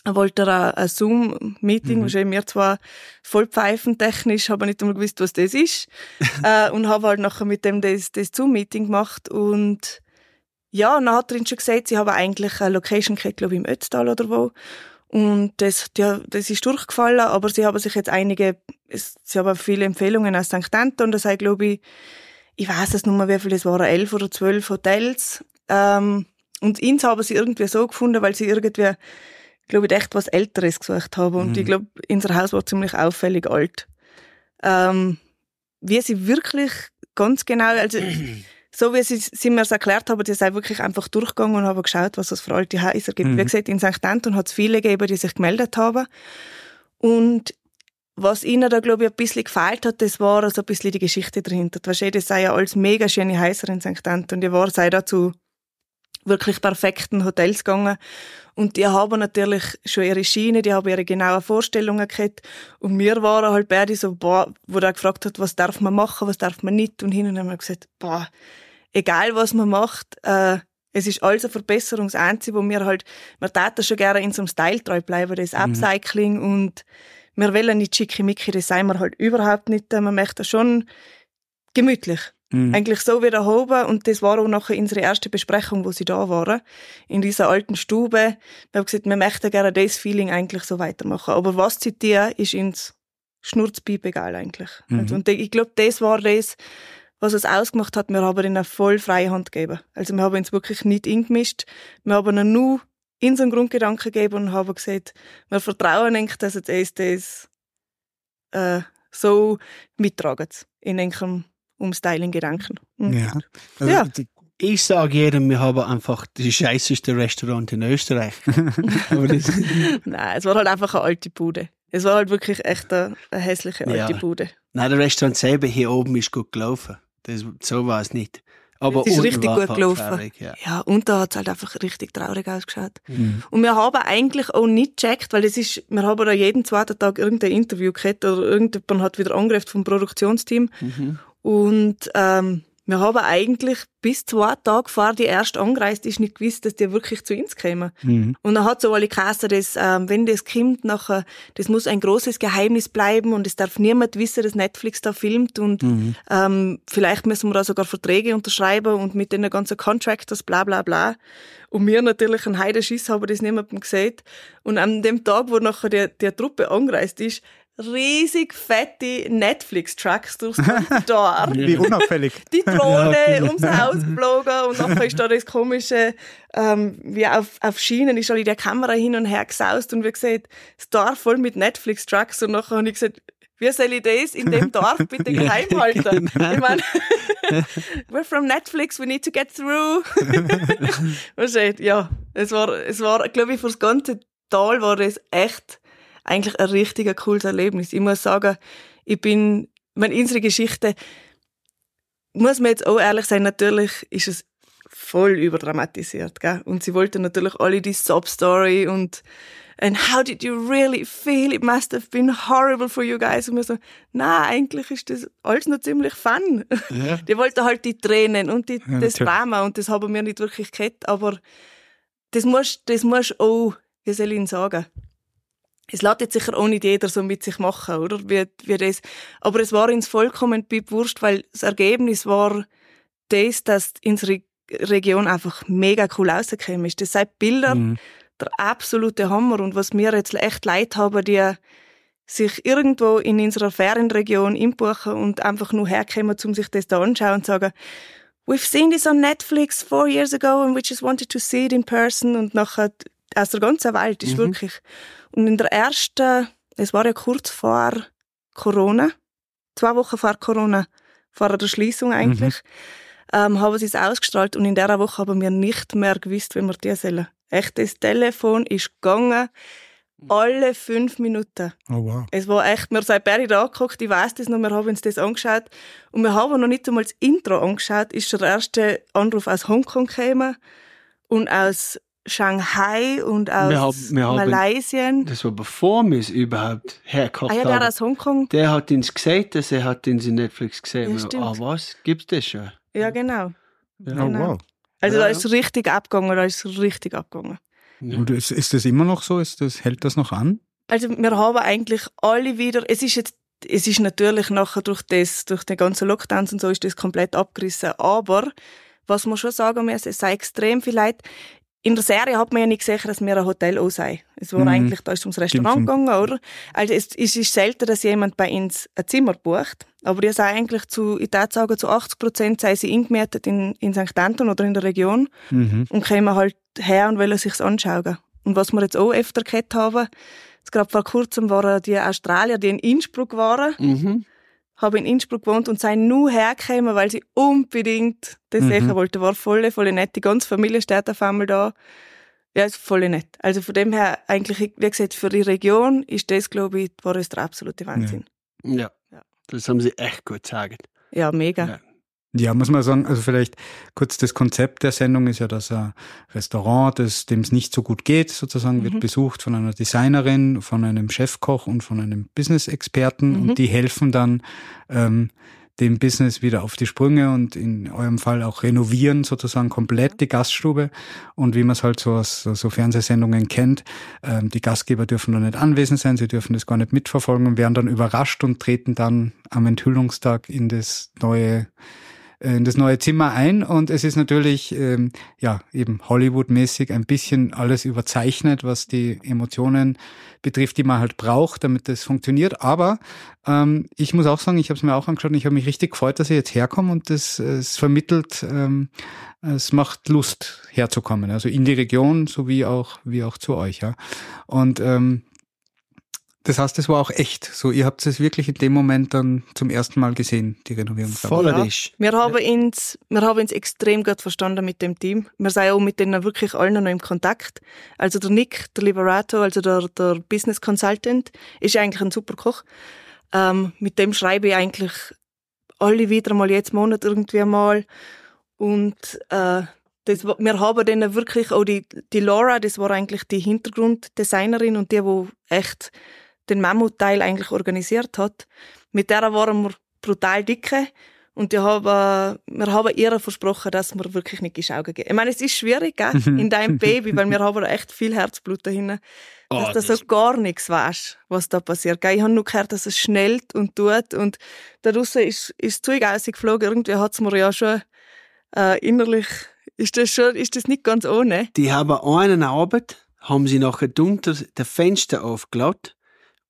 wollte er ein Zoom-Meeting, mhm. wahrscheinlich mir zwar voll pfeifentechnisch, habe nicht einmal gewusst, was das ist. äh, und habe halt nachher mit dem das, das Zoom-Meeting gemacht und ja, dann hat er ihn schon gesagt, sie haben eigentlich eine Location gekriegt, glaube ich, im Ötztal oder wo. Und das, ja, das ist durchgefallen, aber sie haben sich jetzt einige, sie haben viele Empfehlungen aus St. Anton, das sei, glaube ich, ich weiß es nicht mehr, wie viele es waren, elf oder zwölf Hotels. Ähm, und ins haben sie irgendwie so gefunden, weil sie irgendwie glaube ich, echt was Älteres gesucht habe. Und mhm. ich glaube, unser Haus war ziemlich auffällig alt. Ähm, wie sie wirklich ganz genau, also so wie sie, sie mir es erklärt haben, die sind wirklich einfach durchgegangen und haben geschaut, was es für alte Häuser gibt. Mhm. Wie gesagt, in St. Anton hat es viele gegeben, die sich gemeldet haben. Und was ihnen da, glaube ich, ein bisschen gefehlt hat, das war so ein bisschen die Geschichte dahinter. Du, das sei ja alles mega schöne Häuser in St. Anton. Die war sei dazu wirklich perfekten Hotels gegangen. Und die haben natürlich schon ihre Schiene, die haben ihre genauen Vorstellungen gehabt. Und wir waren halt beide so, boah, wo der gefragt hat, was darf man machen, was darf man nicht. Und hinten haben wir gesagt, boah, egal was man macht, äh, es ist alles eine Verbesserung. Das Einzige, wo wir halt, wir täten schon gerne in so einem Style treu bleiben, das mhm. Upcycling und wir wollen nicht schickimicki, das sein wir halt überhaupt nicht. Man möchte schon gemütlich. Mhm. Eigentlich so wieder erhoben und das war auch nachher unsere erste Besprechung, wo sie da waren, in dieser alten Stube. Wir haben gesagt, wir möchten gerne das Feeling eigentlich so weitermachen. Aber was zitieren, ist uns schnurzpiep egal eigentlich. Mhm. Und ich glaube, das war das, was es ausgemacht hat. Wir haben ihnen voll freie Hand gegeben. Also wir haben uns wirklich nicht eingemischt. Wir haben ihnen nur in so einen Grundgedanken gegeben und haben gesagt, wir vertrauen ihnen, dass jetzt das äh, so mittragen in einem Umstyling-Gedanken. Mhm. Ja, also ja. Ich sage jedem, wir haben einfach das scheißeste Restaurant in Österreich. Nein, es war halt einfach eine alte Bude. Es war halt wirklich echt eine, eine hässliche alte Ja. Bude. nein, der Restaurant selber hier oben ist gut gelaufen. Das, so war es nicht. Aber Es ist richtig gut einfach gelaufen. traurig, ja. Ja, und da hat es halt einfach richtig traurig ausgeschaut. Und wir haben eigentlich auch nicht gecheckt, weil es ist, wir haben da jeden zweiten Tag irgendein Interview gehabt oder irgendjemand hat wieder angerufen vom Produktionsteam. Und ähm, wir haben eigentlich bis zwei Tage vor die erst angereist ist nicht gewusst, dass die wirklich zu uns kämen. Und dann hat so alle geheißen, dass, ähm, wenn das kommt, nachher, das muss ein großes Geheimnis bleiben und es darf niemand wissen, dass Netflix da filmt und ähm, vielleicht müssen wir da sogar Verträge unterschreiben und mit den ganzen Contractors, bla bla bla. Und wir natürlich einen Heidenschiss haben das niemandem gesagt. Und an dem Tag, wo nachher die, die Truppe angereist ist, riesig fette Netflix-Trucks durchs Dorf Wie unauffällig. die Drohne ums Haus geflogen und nachher ist da das komische, ähm, wie auf, auf Schienen ist alle die Kamera hin und her gesaust und wie gesagt, das Dorf voll mit Netflix-Trucks und nachher habe ich gesagt, wie soll ich das in dem Dorf bitte geheim halten? Ich meine, we're from Netflix, we need to get through. du, ja, es war, es war, glaube ich, für das ganze Tal war das echt eigentlich ein richtiger cooles Erlebnis. Ich muss sagen, ich bin, meine, unsere Geschichte, muss man jetzt auch ehrlich sein, natürlich ist es voll überdramatisiert, gell? Und sie wollten natürlich alle die Sob-Story und and how did you really feel? It must have been horrible for you guys. Und wir so, na, eigentlich ist das alles noch ziemlich fun. Ja. Die wollten halt die Tränen und die, Ja, das. Drama und das haben wir nicht wirklich gehabt, aber das muss, das muss auch, wie soll ich Ihnen sagen? Es lässt jetzt sicher auch nicht jeder so mit sich machen, oder? Wie, wie das. Aber es war uns vollkommen wurscht, weil das Ergebnis war das, dass unsere Region einfach mega cool rausgekommen ist. Das sind Bilder, Mhm. der absolute Hammer. Und was mir jetzt echt leid haben, die sich irgendwo in unserer Ferienregion inbuchen und einfach nur herkommen, um sich das da anschauen und sagen, we've seen this on Netflix four years ago and we just wanted to see it in person und nachher aus der ganzen Welt ist wirklich. Und in der ersten, es war ja kurz vor Corona, zwei Wochen vor Corona, vor der Schließung eigentlich, ähm, haben sie es ausgestrahlt und in der Woche haben wir nicht mehr gewusst, wie wir die sollen. Echt, das Telefon ist gegangen, alle fünf Minuten. Oh wow. Es war echt, wir sind beide da angeguckt, ich weiss das noch, wir haben uns das angeschaut. Und wir haben noch nicht einmal das Intro angeschaut, ist der erste Anruf aus Hongkong gekommen und aus Shanghai und aus Wir haben- wir haben- Malaysia. Das war bevor wir es überhaupt hergekocht Ah ja, haben. der aus Hongkong. Der hat uns gesagt, dass er hat uns in Netflix gesehen. Ja, ah, was? Gibt's das schon? Ja, genau. Oh Genau. wow. Also Ja, da ja. ist richtig abgegangen, da ist richtig abgegangen. Und ist, ist das immer noch so? Ist das, hält das noch an? Also wir haben eigentlich alle wieder, es ist jetzt, es ist natürlich nachher durch das, durch den ganzen Lockdowns und so ist das komplett abgerissen. Aber was man schon sagen muss, es sei extrem viel Leid. In der Serie hat man ja nicht gesehen, dass wir ein Hotel auch sei. Es war Mhm. eigentlich, da ist ums Restaurant Stimmt. gegangen, oder? Also es, es ist selten, dass jemand bei uns ein Zimmer bucht. Aber ihr seid eigentlich zu, ich würde sagen, zu 80 Prozent sei sie eingemietet in, in St. Anton oder in der Region Mhm. und kämen halt her und wollen sich's anschauen. Und was wir jetzt auch öfter gehabt haben, jetzt gerade vor kurzem waren die Australier, die in Innsbruck waren, Mhm. Haben in Innsbruck gewohnt und sind nur hergekommen, weil sie unbedingt das Mhm. sehen wollten. War voll, voll nett. Die ganze Familie steht auf einmal da. Ja, ist voll nett. Also von dem her, eigentlich, wie gesagt, für die Region ist das, glaube ich, war es der absolute Wahnsinn. Ja. Ja. Das haben sie echt gut gesagt. Ja, mega. Ja. Ja, muss man sagen, also vielleicht kurz das Konzept der Sendung ist ja, dass ein Restaurant, das, dem es nicht so gut geht, sozusagen, wird besucht von einer Designerin, von einem Chefkoch und von einem Business-Experten Mhm. und die helfen dann ähm, dem Business wieder auf die Sprünge und in eurem Fall auch renovieren sozusagen komplett die Gaststube. Und wie man es halt so aus so, Fernsehsendungen kennt, ähm, die Gastgeber dürfen da nicht anwesend sein, sie dürfen das gar nicht mitverfolgen und werden dann überrascht und treten dann am Enthüllungstag in das neue in das neue Zimmer ein und es ist natürlich ähm, ja eben Hollywood-mäßig ein bisschen alles überzeichnet, was die Emotionen betrifft, die man halt braucht, damit das funktioniert. Aber ähm, ich muss auch sagen, ich habe es mir auch angeschaut und ich habe mich richtig gefreut, dass ich jetzt herkomme und das äh, es vermittelt, ähm, es macht Lust herzukommen, also in die Region sowie auch wie auch zu euch. Ja und ähm, Das heißt, es war auch echt. So, ihr habt es wirklich in dem Moment dann zum ersten Mal gesehen, die Renovierung. Vollerisch. Wir haben uns, wir haben uns extrem gut verstanden mit dem Team. Wir sind auch mit denen wirklich allen noch im Kontakt. Also der Nick, der Liberato, also der, der Business Consultant, ist eigentlich ein super Koch. Ähm, mit dem schreibe ich eigentlich alle wieder mal jetzt Monat irgendwie mal. Und äh, das, wir haben denen wirklich auch die, die Laura, das war eigentlich die Hintergrunddesignerin und die, wo echt den Mammutteil eigentlich organisiert hat. Mit der waren wir brutal dicke. Und die haben, wir haben ihr versprochen, dass wir wirklich nicht Augen gehen. Ich meine, es ist schwierig, gell? in deinem Baby, weil wir haben echt viel Herzblut dahinter. Dass oh, du so gar nichts weißt, was da passiert. Gell? Ich habe nur gehört, dass es schnellt und tut. Und da draussen ist, ist das Zeug rausgeflogen. Irgendwie hat es mir ja schon äh, innerlich, ist das schon, ist das nicht ganz ohne. Die haben einen Abend, haben sie nachher drunter das Fenster aufgeladen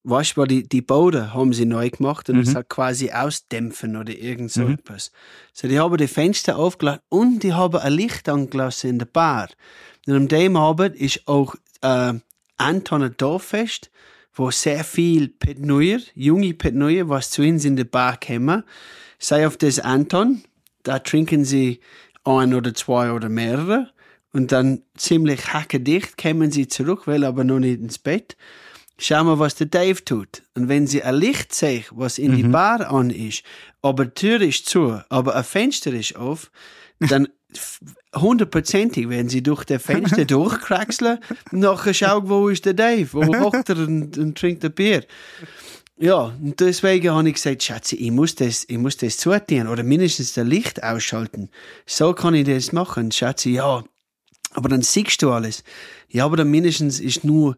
weißt du, die, die Bauder haben sie neu gemacht und mhm. das hat quasi ausdämpfen oder irgend so mhm. etwas. So, die haben die Fenster aufgelassen und die haben ein Licht angelassen in der Bar. Und an dem Abend ist auch äh, Anton Dorffest, wo sehr viel Petneuer, junge Petneuer, was zu uns in der Bar kommen, sei auf das Anton, da trinken sie ein oder zwei oder mehrere und dann ziemlich hackedicht kommen sie zurück, weil aber noch nicht ins Bett schau mal, was der Dave tut. Und wenn sie ein Licht sehen, was in mhm. die Bar an ist, aber die Tür ist zu, aber ein Fenster ist auf, dann hundertprozentig werden sie durch das Fenster durchkraxeln und nachher schauen, wo ist der Dave, wo kocht er und, und trinkt ein Bier. Ja, und deswegen habe ich gesagt, Schatzi, ich muss das, ich muss das zutun oder mindestens das Licht ausschalten. So kann ich das machen. Schatzi, ja, aber dann siehst du alles. Ja, aber dann mindestens ist nur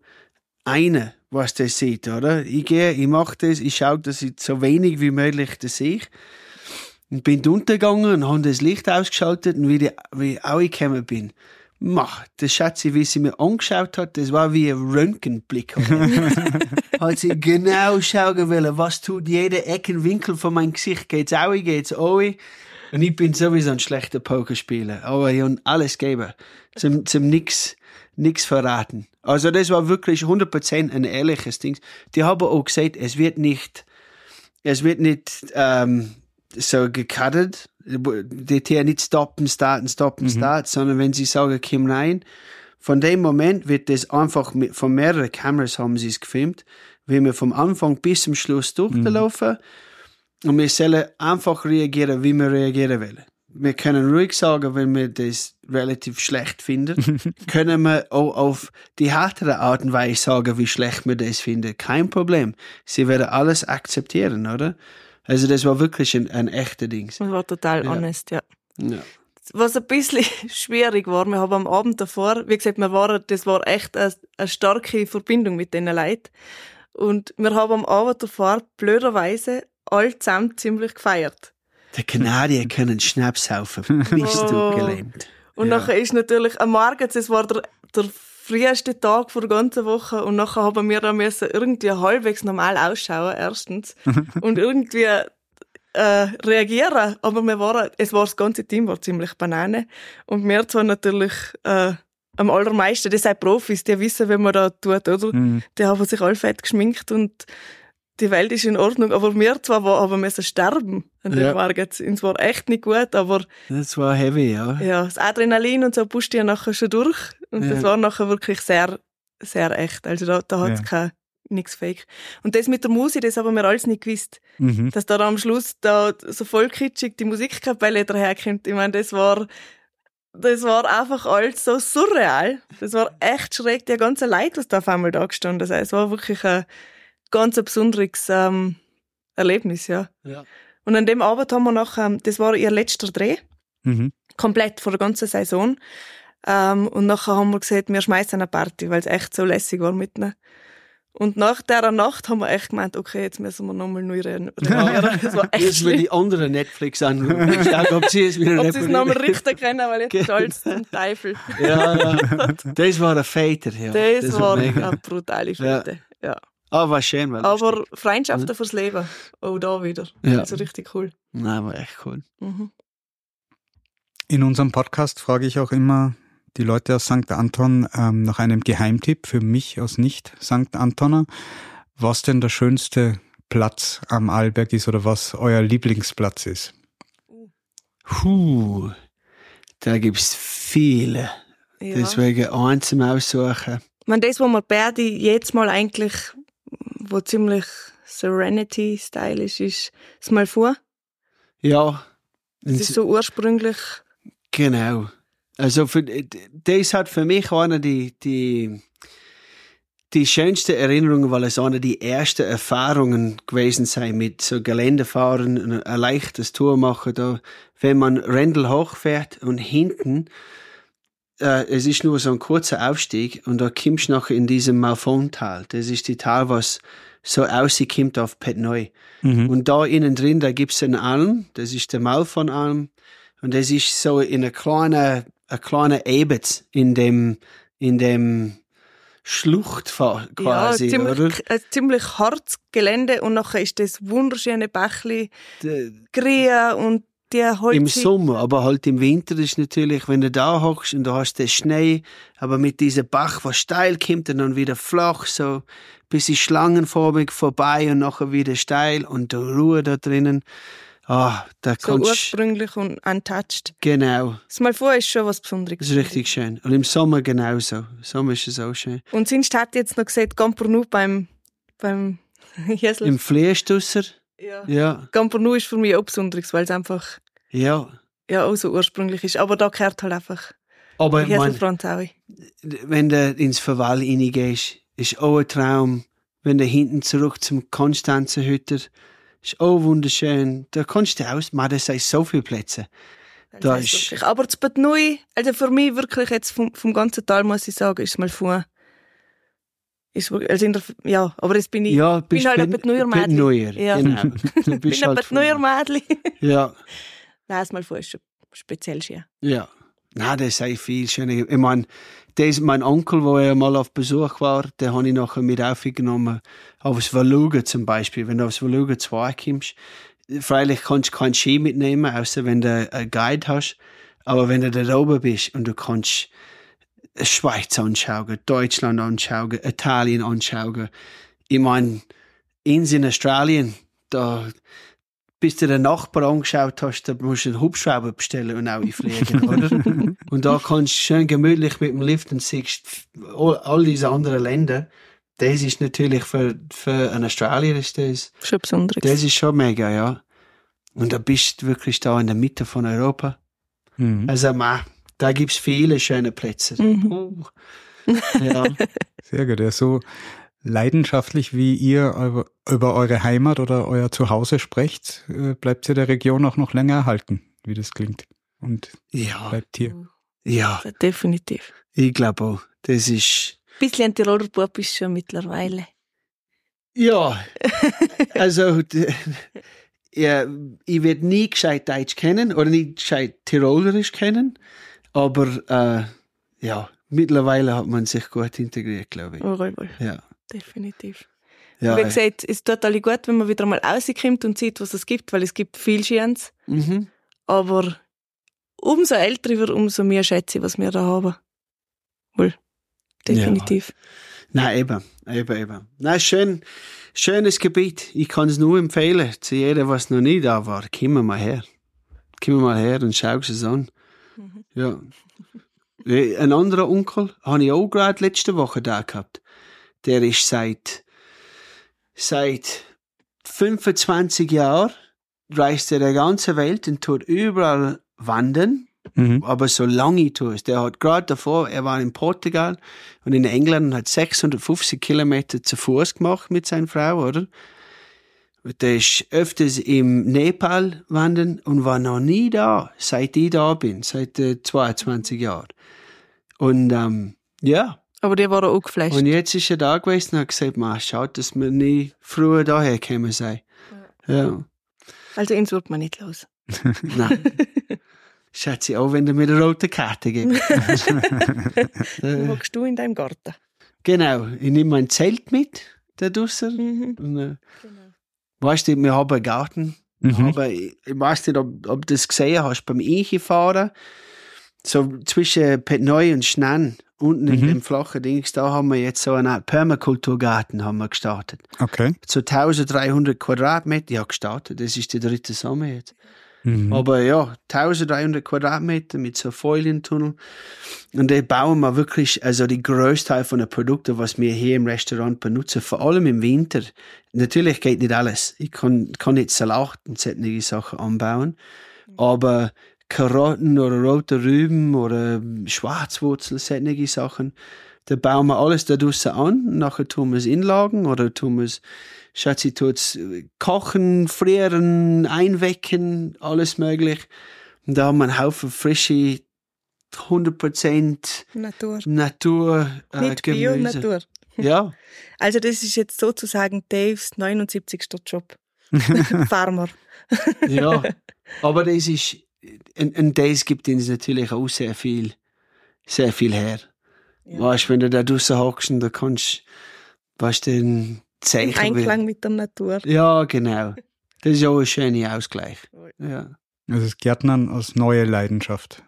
eine, was das sieht, oder? Ich gehe, ich mache das, ich schaue, dass ich so wenig wie möglich das sehe. Und bin untergegangen und habe das Licht ausgeschaltet und wie, ich, wie ich angekommen bin, mach, das Schatzi, wie sie mir angeschaut hat, das war wie ein Röntgenblick. hat sie genau schauen wollen, was tut jeder Eckenwinkel von meinem Gesicht, geht's auch, geht's auch. Und ich bin sowieso ein schlechter Pokerspieler, aber ich habe alles gegeben, zum, zum nix, nix verraten. Also das war wirklich 100% ein ehrliches Ding. Die haben auch gesagt, es wird nicht, es wird nicht ähm, so gecuttet, die Tiere nicht stoppen, starten, stoppen, mhm. start, sondern wenn sie sagen, komm rein, von dem Moment wird das einfach mit, von mehreren Kameras haben sie es gefilmt, wie wir vom Anfang bis zum Schluss durchlaufen mhm. und wir sollen einfach reagieren, wie wir reagieren wollen wir können ruhig sagen, wenn wir das relativ schlecht finden, können wir auch auf die härtere Art und Weise sagen, wie schlecht wir das finden. Kein Problem. Sie werden alles akzeptieren, oder? Also das war wirklich ein, ein echter Ding. Das war total ja. honest, ja. ja. Was ein bisschen schwierig war, wir haben am Abend davor, wie gesagt, wir waren, das war echt eine, eine starke Verbindung mit den Leuten. Und wir haben am Abend davor blöderweise alle zusammen ziemlich gefeiert. Der Kanadier können Schnaps saufen. Bist du oh. gelähmt. Und ja. nachher ist natürlich am Morgen, es war der, der früheste Tag vor der ganzen Woche und nachher haben wir da müssen irgendwie halbwegs normal ausschauen, erstens. und irgendwie äh, reagieren. Aber wir waren, es war das ganze Team war ziemlich Banane. Und wir zwar natürlich äh, am allermeisten, das sind Profis, die wissen, wie man da tut, oder? Mhm. Die haben sich alle fett geschminkt und die Welt ist in Ordnung, aber wir zwar war, aber müssen sterben an dem ja. Morgen. Es war echt nicht gut, aber. Das war heavy, ja. Ja, das Adrenalin und so pusht ja nachher schon durch. Und ja. das war nachher wirklich sehr, sehr echt. Also da, da hat es ja. kein, nichts fake. Und das mit der Musik, das haben wir alles nicht gewusst. Mhm. Dass da am Schluss da so voll kitschig die Musikkapelle daherkommt. Ich meine, das war, das war einfach alles so surreal. Das war echt schräg, die ganze Leute, was da auf einmal da gestanden ist. Es war wirklich ein, ganz ein besonderes ähm, Erlebnis, ja. ja. Und an dem Abend haben wir noch, ähm, das war ihr letzter Dreh, mhm. komplett vor der ganzen Saison. Ähm, und nachher haben wir gesagt, wir schmeißen eine Party, weil es echt so lässig war mit ihnen. Und nach der Nacht haben wir echt gemeint, okay, jetzt müssen wir nochmal neu renovieren. Das war echt Jetzt will die anderen Netflix anschauen. ob sie es wieder Ob sie es nochmal richten können, weil jetzt stolz zum Teufel. ja, ja. Das war ein Väter, ja. Das, das war eine brutale Fete, ja. Ja. Ah, war schön. War Aber Freundschaften mhm. fürs Leben. Auch da wieder. Ja. Also richtig cool. Nein, war echt cool. Mhm. In unserem Podcast frage ich auch immer die Leute aus St. Anton ähm, nach einem Geheimtipp für mich als Nicht-St. Antoner. was denn der schönste Platz am Arlberg ist oder was euer Lieblingsplatz ist. Puh, da gibt's viele. Ja. Deswegen eins zum Aussuchen. Ich meine, das, wo wir beide jetzt mal eigentlich, wo ziemlich Serenity-Style ist, ist das mal vor. Ja, Das ist so ursprünglich. genau. Also für, das hat für mich eine die, die, die schönste Erinnerungen, weil es eine die ersten Erfahrungen gewesen sei mit so Geländefahren, und ein leichtes Tour machen da, wenn man Rendel hochfährt und hinten äh, es ist nur so ein kurzer Aufstieg und da kommst du nachher in diesem Malfontal. Das ist die Tal, was so aussieht auf Petneu. Mhm. Und da innen drin, da gibt's einen Alm, das ist der Malfonalm. Und das ist so in einer kleinen, eine kleine Ebet in dem, in dem Schlucht quasi, ja, oder? ziemlich, ein ziemlich hartes Gelände und nachher ist das wunderschöne Bächli, Grien und die Holz. Im Sommer, aber halt im Winter ist natürlich, wenn du da hockst und du hast den Schnee, aber mit diesem Bach, was steil kommt und dann wieder flach, so bisschen schlangenförmig vorbei und nachher wieder steil und die Ruhe da drinnen. Ah, da so kannst ursprünglich und untouched. genau. Das mal vor ist schon was Besonderes. Das ist richtig schön. Und im Sommer genauso. Im Sommer ist es auch schön. Und sonst hat jetzt noch gesagt, Gampernu beim, beim Jesel. Im Fleischdusser, ja. ja, Gampernu ist für mich auch Besonderes, weil es einfach ja. ja auch so ursprünglich ist. Aber da gehört halt einfach Aber Jeselfront auch. wenn du ins Verwall reingehst, ist auch ein Traum. Wenn du hinten zurück zum Konstanzenhütter, ist auch wunderschön. Da kannst du aus, man, das sind so viele Plätze. Das Da ist- wirklich. Aber das Bad Nui, also für mich wirklich jetzt vom, vom ganzen Tal muss ich sagen, ist mal vor. Ist also in der, ja, aber jetzt bin ich, Ja, bin bist halt ein Bet- Bad Nuier Mädchen. Betnuier, Ja. genau. Du bin bist ein halt Nuier von- Mädchen. Ja, Nein, mal vor ist schon speziell schön. ja. Na, das sei viel schöner. Ich meine, das, mein Onkel, wo er mal auf Besuch war, der habe ich nachher mit aufgenommen. Aufs Valuga zum Beispiel. Wenn du aufs Valuga 2 kommst, freilich kannst du keinen Ski mitnehmen, außer wenn du einen Guide hast. Aber wenn du da oben bist und du kannst Schweiz anschauen, Deutschland anschauen, Italien anschauen. Ich meine, ins in Australien, da, bis du den Nachbar angeschaut hast, da musst du einen Hubschrauber bestellen und auch fliegen, oder? Und da kannst du schön gemütlich mit dem Lift und siehst all, all diese anderen Länder. Das ist natürlich für, für einen Australier ist das, Schon Besonderes. das ist schon mega, ja. Und da bist du wirklich da in der Mitte von Europa. Mhm. Also, ma, da gibt's viele schöne Plätze. Mhm. Uh. Ja. Sehr gut. Ja, so leidenschaftlich, wie ihr über, eure Heimat oder euer Zuhause sprecht, äh, bleibt ihr der Region auch noch länger erhalten, wie das klingt. Und ja, bleibt hier. ja, definitiv. ich glaube auch. Das ist, Ein bisschen ein Tiroler Bub ist schon mittlerweile. ja, also, ja, ich werde nie gescheit Deutsch kennen oder nie gescheit Tirolerisch kennen, aber, äh, ja, mittlerweile hat man sich gut integriert, glaube ich. Wohl. Ja, definitiv. ja. Wie gesagt, es tut alle gut, wenn man wieder mal rauskommt und sieht, was es gibt, weil es gibt viel Schönes. Mhm. Aber umso älter ich werde, umso mehr schätze ich, was wir da haben. Wohl, definitiv. Nein, eben, eben, eben. Nein, schön, schönes Gebiet. Ich kann es nur empfehlen, zu jedem, was noch nie da war. Komm mal her. Komm mal her und schau es an. Ja. Äh, Ein anderer Onkel habe ich auch gerade letzte Woche da gehabt. Der ist seit, seit 25 Jahren, reist er der ganze Welt und tut überall wandern Mhm. aber so lange Tours. Der hat gerade davor, er war in Portugal und in England und hat 650 Kilometer zu Fuß gemacht mit seiner Frau, oder? Der ist öfters im Nepal wandern und war noch nie da, seit ich da bin, seit äh, 22 Jahren. Und ähm, ja, Aber die waren auch geflasht. und jetzt ist er da gewesen und hat gesagt, man schaut, dass wir nie früher daher gekommen sei. Ja, Also ins wird man nicht los. nein. Schätze auch, wenn du mir eine rote Karte gibst. Hockst du in deinem Garten? Genau, ich nehme mein Zelt mit, der draussen. Mhm. Und, äh, Genau. Weißt du, wir haben einen Garten. Mhm. Aber ich, ich weiß nicht, ob, ob du das gesehen hast beim Einfahren. so zwischen Petneu und Schnan, unten in Mhm. dem flachen Dings, da haben wir jetzt so eine Art Permakulturgarten haben wir gestartet. Okay. So 1300 Quadratmeter, ja gestartet, das ist der dritte Sommer jetzt. Mhm. Aber ja, 1300 Quadratmeter mit so Folientunnel. Und da bauen wir wirklich, also die Großteil von den Produkten, was wir hier im Restaurant benutzen, vor allem im Winter. Natürlich geht nicht alles. Ich kann, kann nicht Salat und solche Sachen anbauen. Aber Karotten oder rote Rüben oder Schwarzwurzel, solche Sachen, da bauen wir alles da draussen an. Nachher tun wir es inlagen oder tun wir es Schatzi tut's kochen, frieren, einwecken, alles möglich. Und da haben wir einen Haufen frische, 100% Natur. Natur äh, Nicht Bio, Gemüse. Natur. Ja, Also das ist jetzt sozusagen Daves 79. Job. Farmer. ja. Aber das ist, und, und das gibt uns natürlich auch sehr viel, sehr viel her. Ja. Weißt, wenn du da draussen hockst und da kannst, weißt du, den Im Zeichen. Einklang mit der Natur. Ja, genau. Das ist auch ein schöner Ausgleich. Ja. Also das Gärtnern als neue Leidenschaft.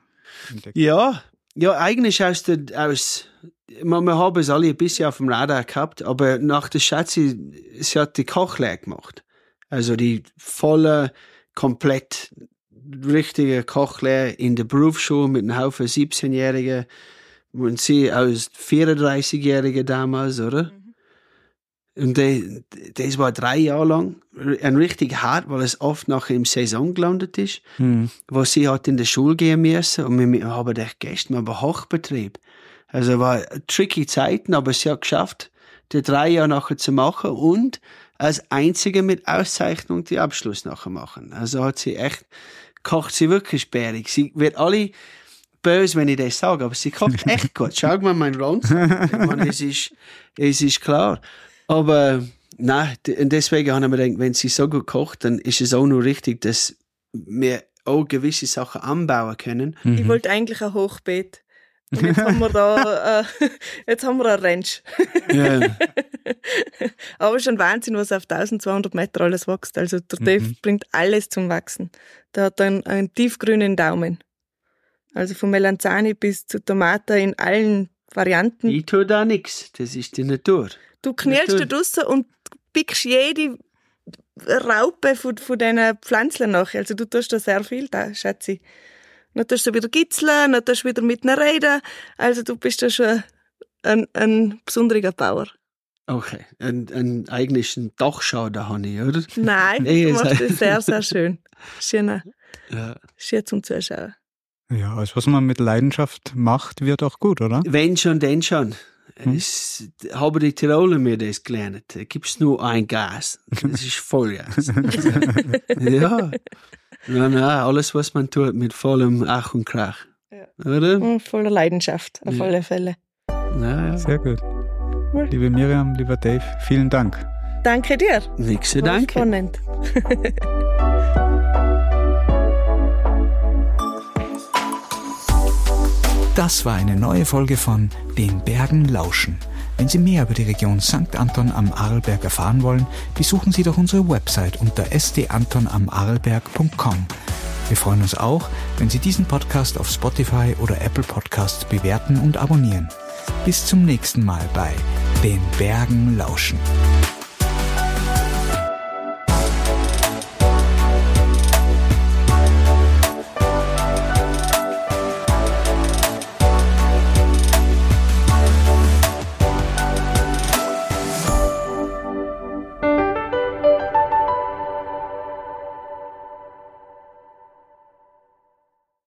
entdeckt. Ja, ja, eigentlich aus der, aus, man, wir haben es alle ein bisschen auf dem Radar gehabt, aber nach der Schatzi, sie hat die Kochlehre gemacht. Also die volle, komplett richtige Kochlehre in der Berufsschule mit einem Haufen 17-Jährigen und sie als 34-Jährige damals, oder? Und de- das war drei Jahre lang ein richtig hart, weil es oft nachher im Saison gelandet ist Mhm. wo sie hat in der Schule gehen müssen und wir, haben echt gestern aber Hochbetrieb. Also war tricky Zeiten, aber sie hat geschafft, die drei Jahre nachher zu machen und als einzige mit Auszeichnung die Abschluss nachher machen. Also hat sie echt, kocht sie wirklich sperrig. Sie wird alle böse, wenn ich das sage, aber sie kocht echt gut. Schau mal mein meine, es ist, es ist klar. Aber, nein, deswegen haben wir gedacht, wenn sie so gut kocht, dann ist es auch nur richtig, dass wir auch gewisse Sachen anbauen können. Mhm. Ich wollte eigentlich ein Hochbeet. Und jetzt haben wir da, äh, jetzt haben wir ein Ranch. Ja, Aber schon Wahnsinn, was auf 1200 Meter alles wächst. Also der Mhm. Dave bringt alles zum Wachsen. Der hat einen, einen tiefgrünen Daumen. Also von Melanzani bis zu Tomaten in allen Varianten. ich tue da nichts. Das ist die Natur. Du knirschst da draussen und pickst jede Raupe von, von diesen Pflanzen nach. Also du tust da sehr viel, da, Schatzi. Dann tust du wieder gitzeln, dann tust du wieder mit einer Rede. Also du bist da schon ein, ein besonderer Bauer. Okay. Ein, ein eigentlichen Dachschau da habe ich, oder? Nein, Nee, du machst das sehr, sehr schön. Schön, Ja. schön zum Zuschauen. Ja, also was man mit Leidenschaft macht, wird auch gut, oder? Wenn schon, denn schon. Hm. Es, haben die Tiroler mir das gelernt. Da gibt's nur ein Gas. Das ist Vollgas. ja. Nein, nein, alles, was man tut, mit vollem Ach und Krach. Ja. Oder? Und voller Leidenschaft, auf Ja. alle Fälle. Ja, ja. Sehr gut. Liebe Miriam, lieber Dave, vielen Dank. Danke dir. Nix zu War danken. spannend. Das war eine neue Folge von Den Bergen lauschen. Wenn Sie mehr über die Region St. Anton am Arlberg erfahren wollen, besuchen Sie doch unsere Website unter sdantonamarlberg.com. Wir freuen uns auch, wenn Sie diesen Podcast auf Spotify oder Apple Podcasts bewerten und abonnieren. Bis zum nächsten Mal bei Den Bergen lauschen.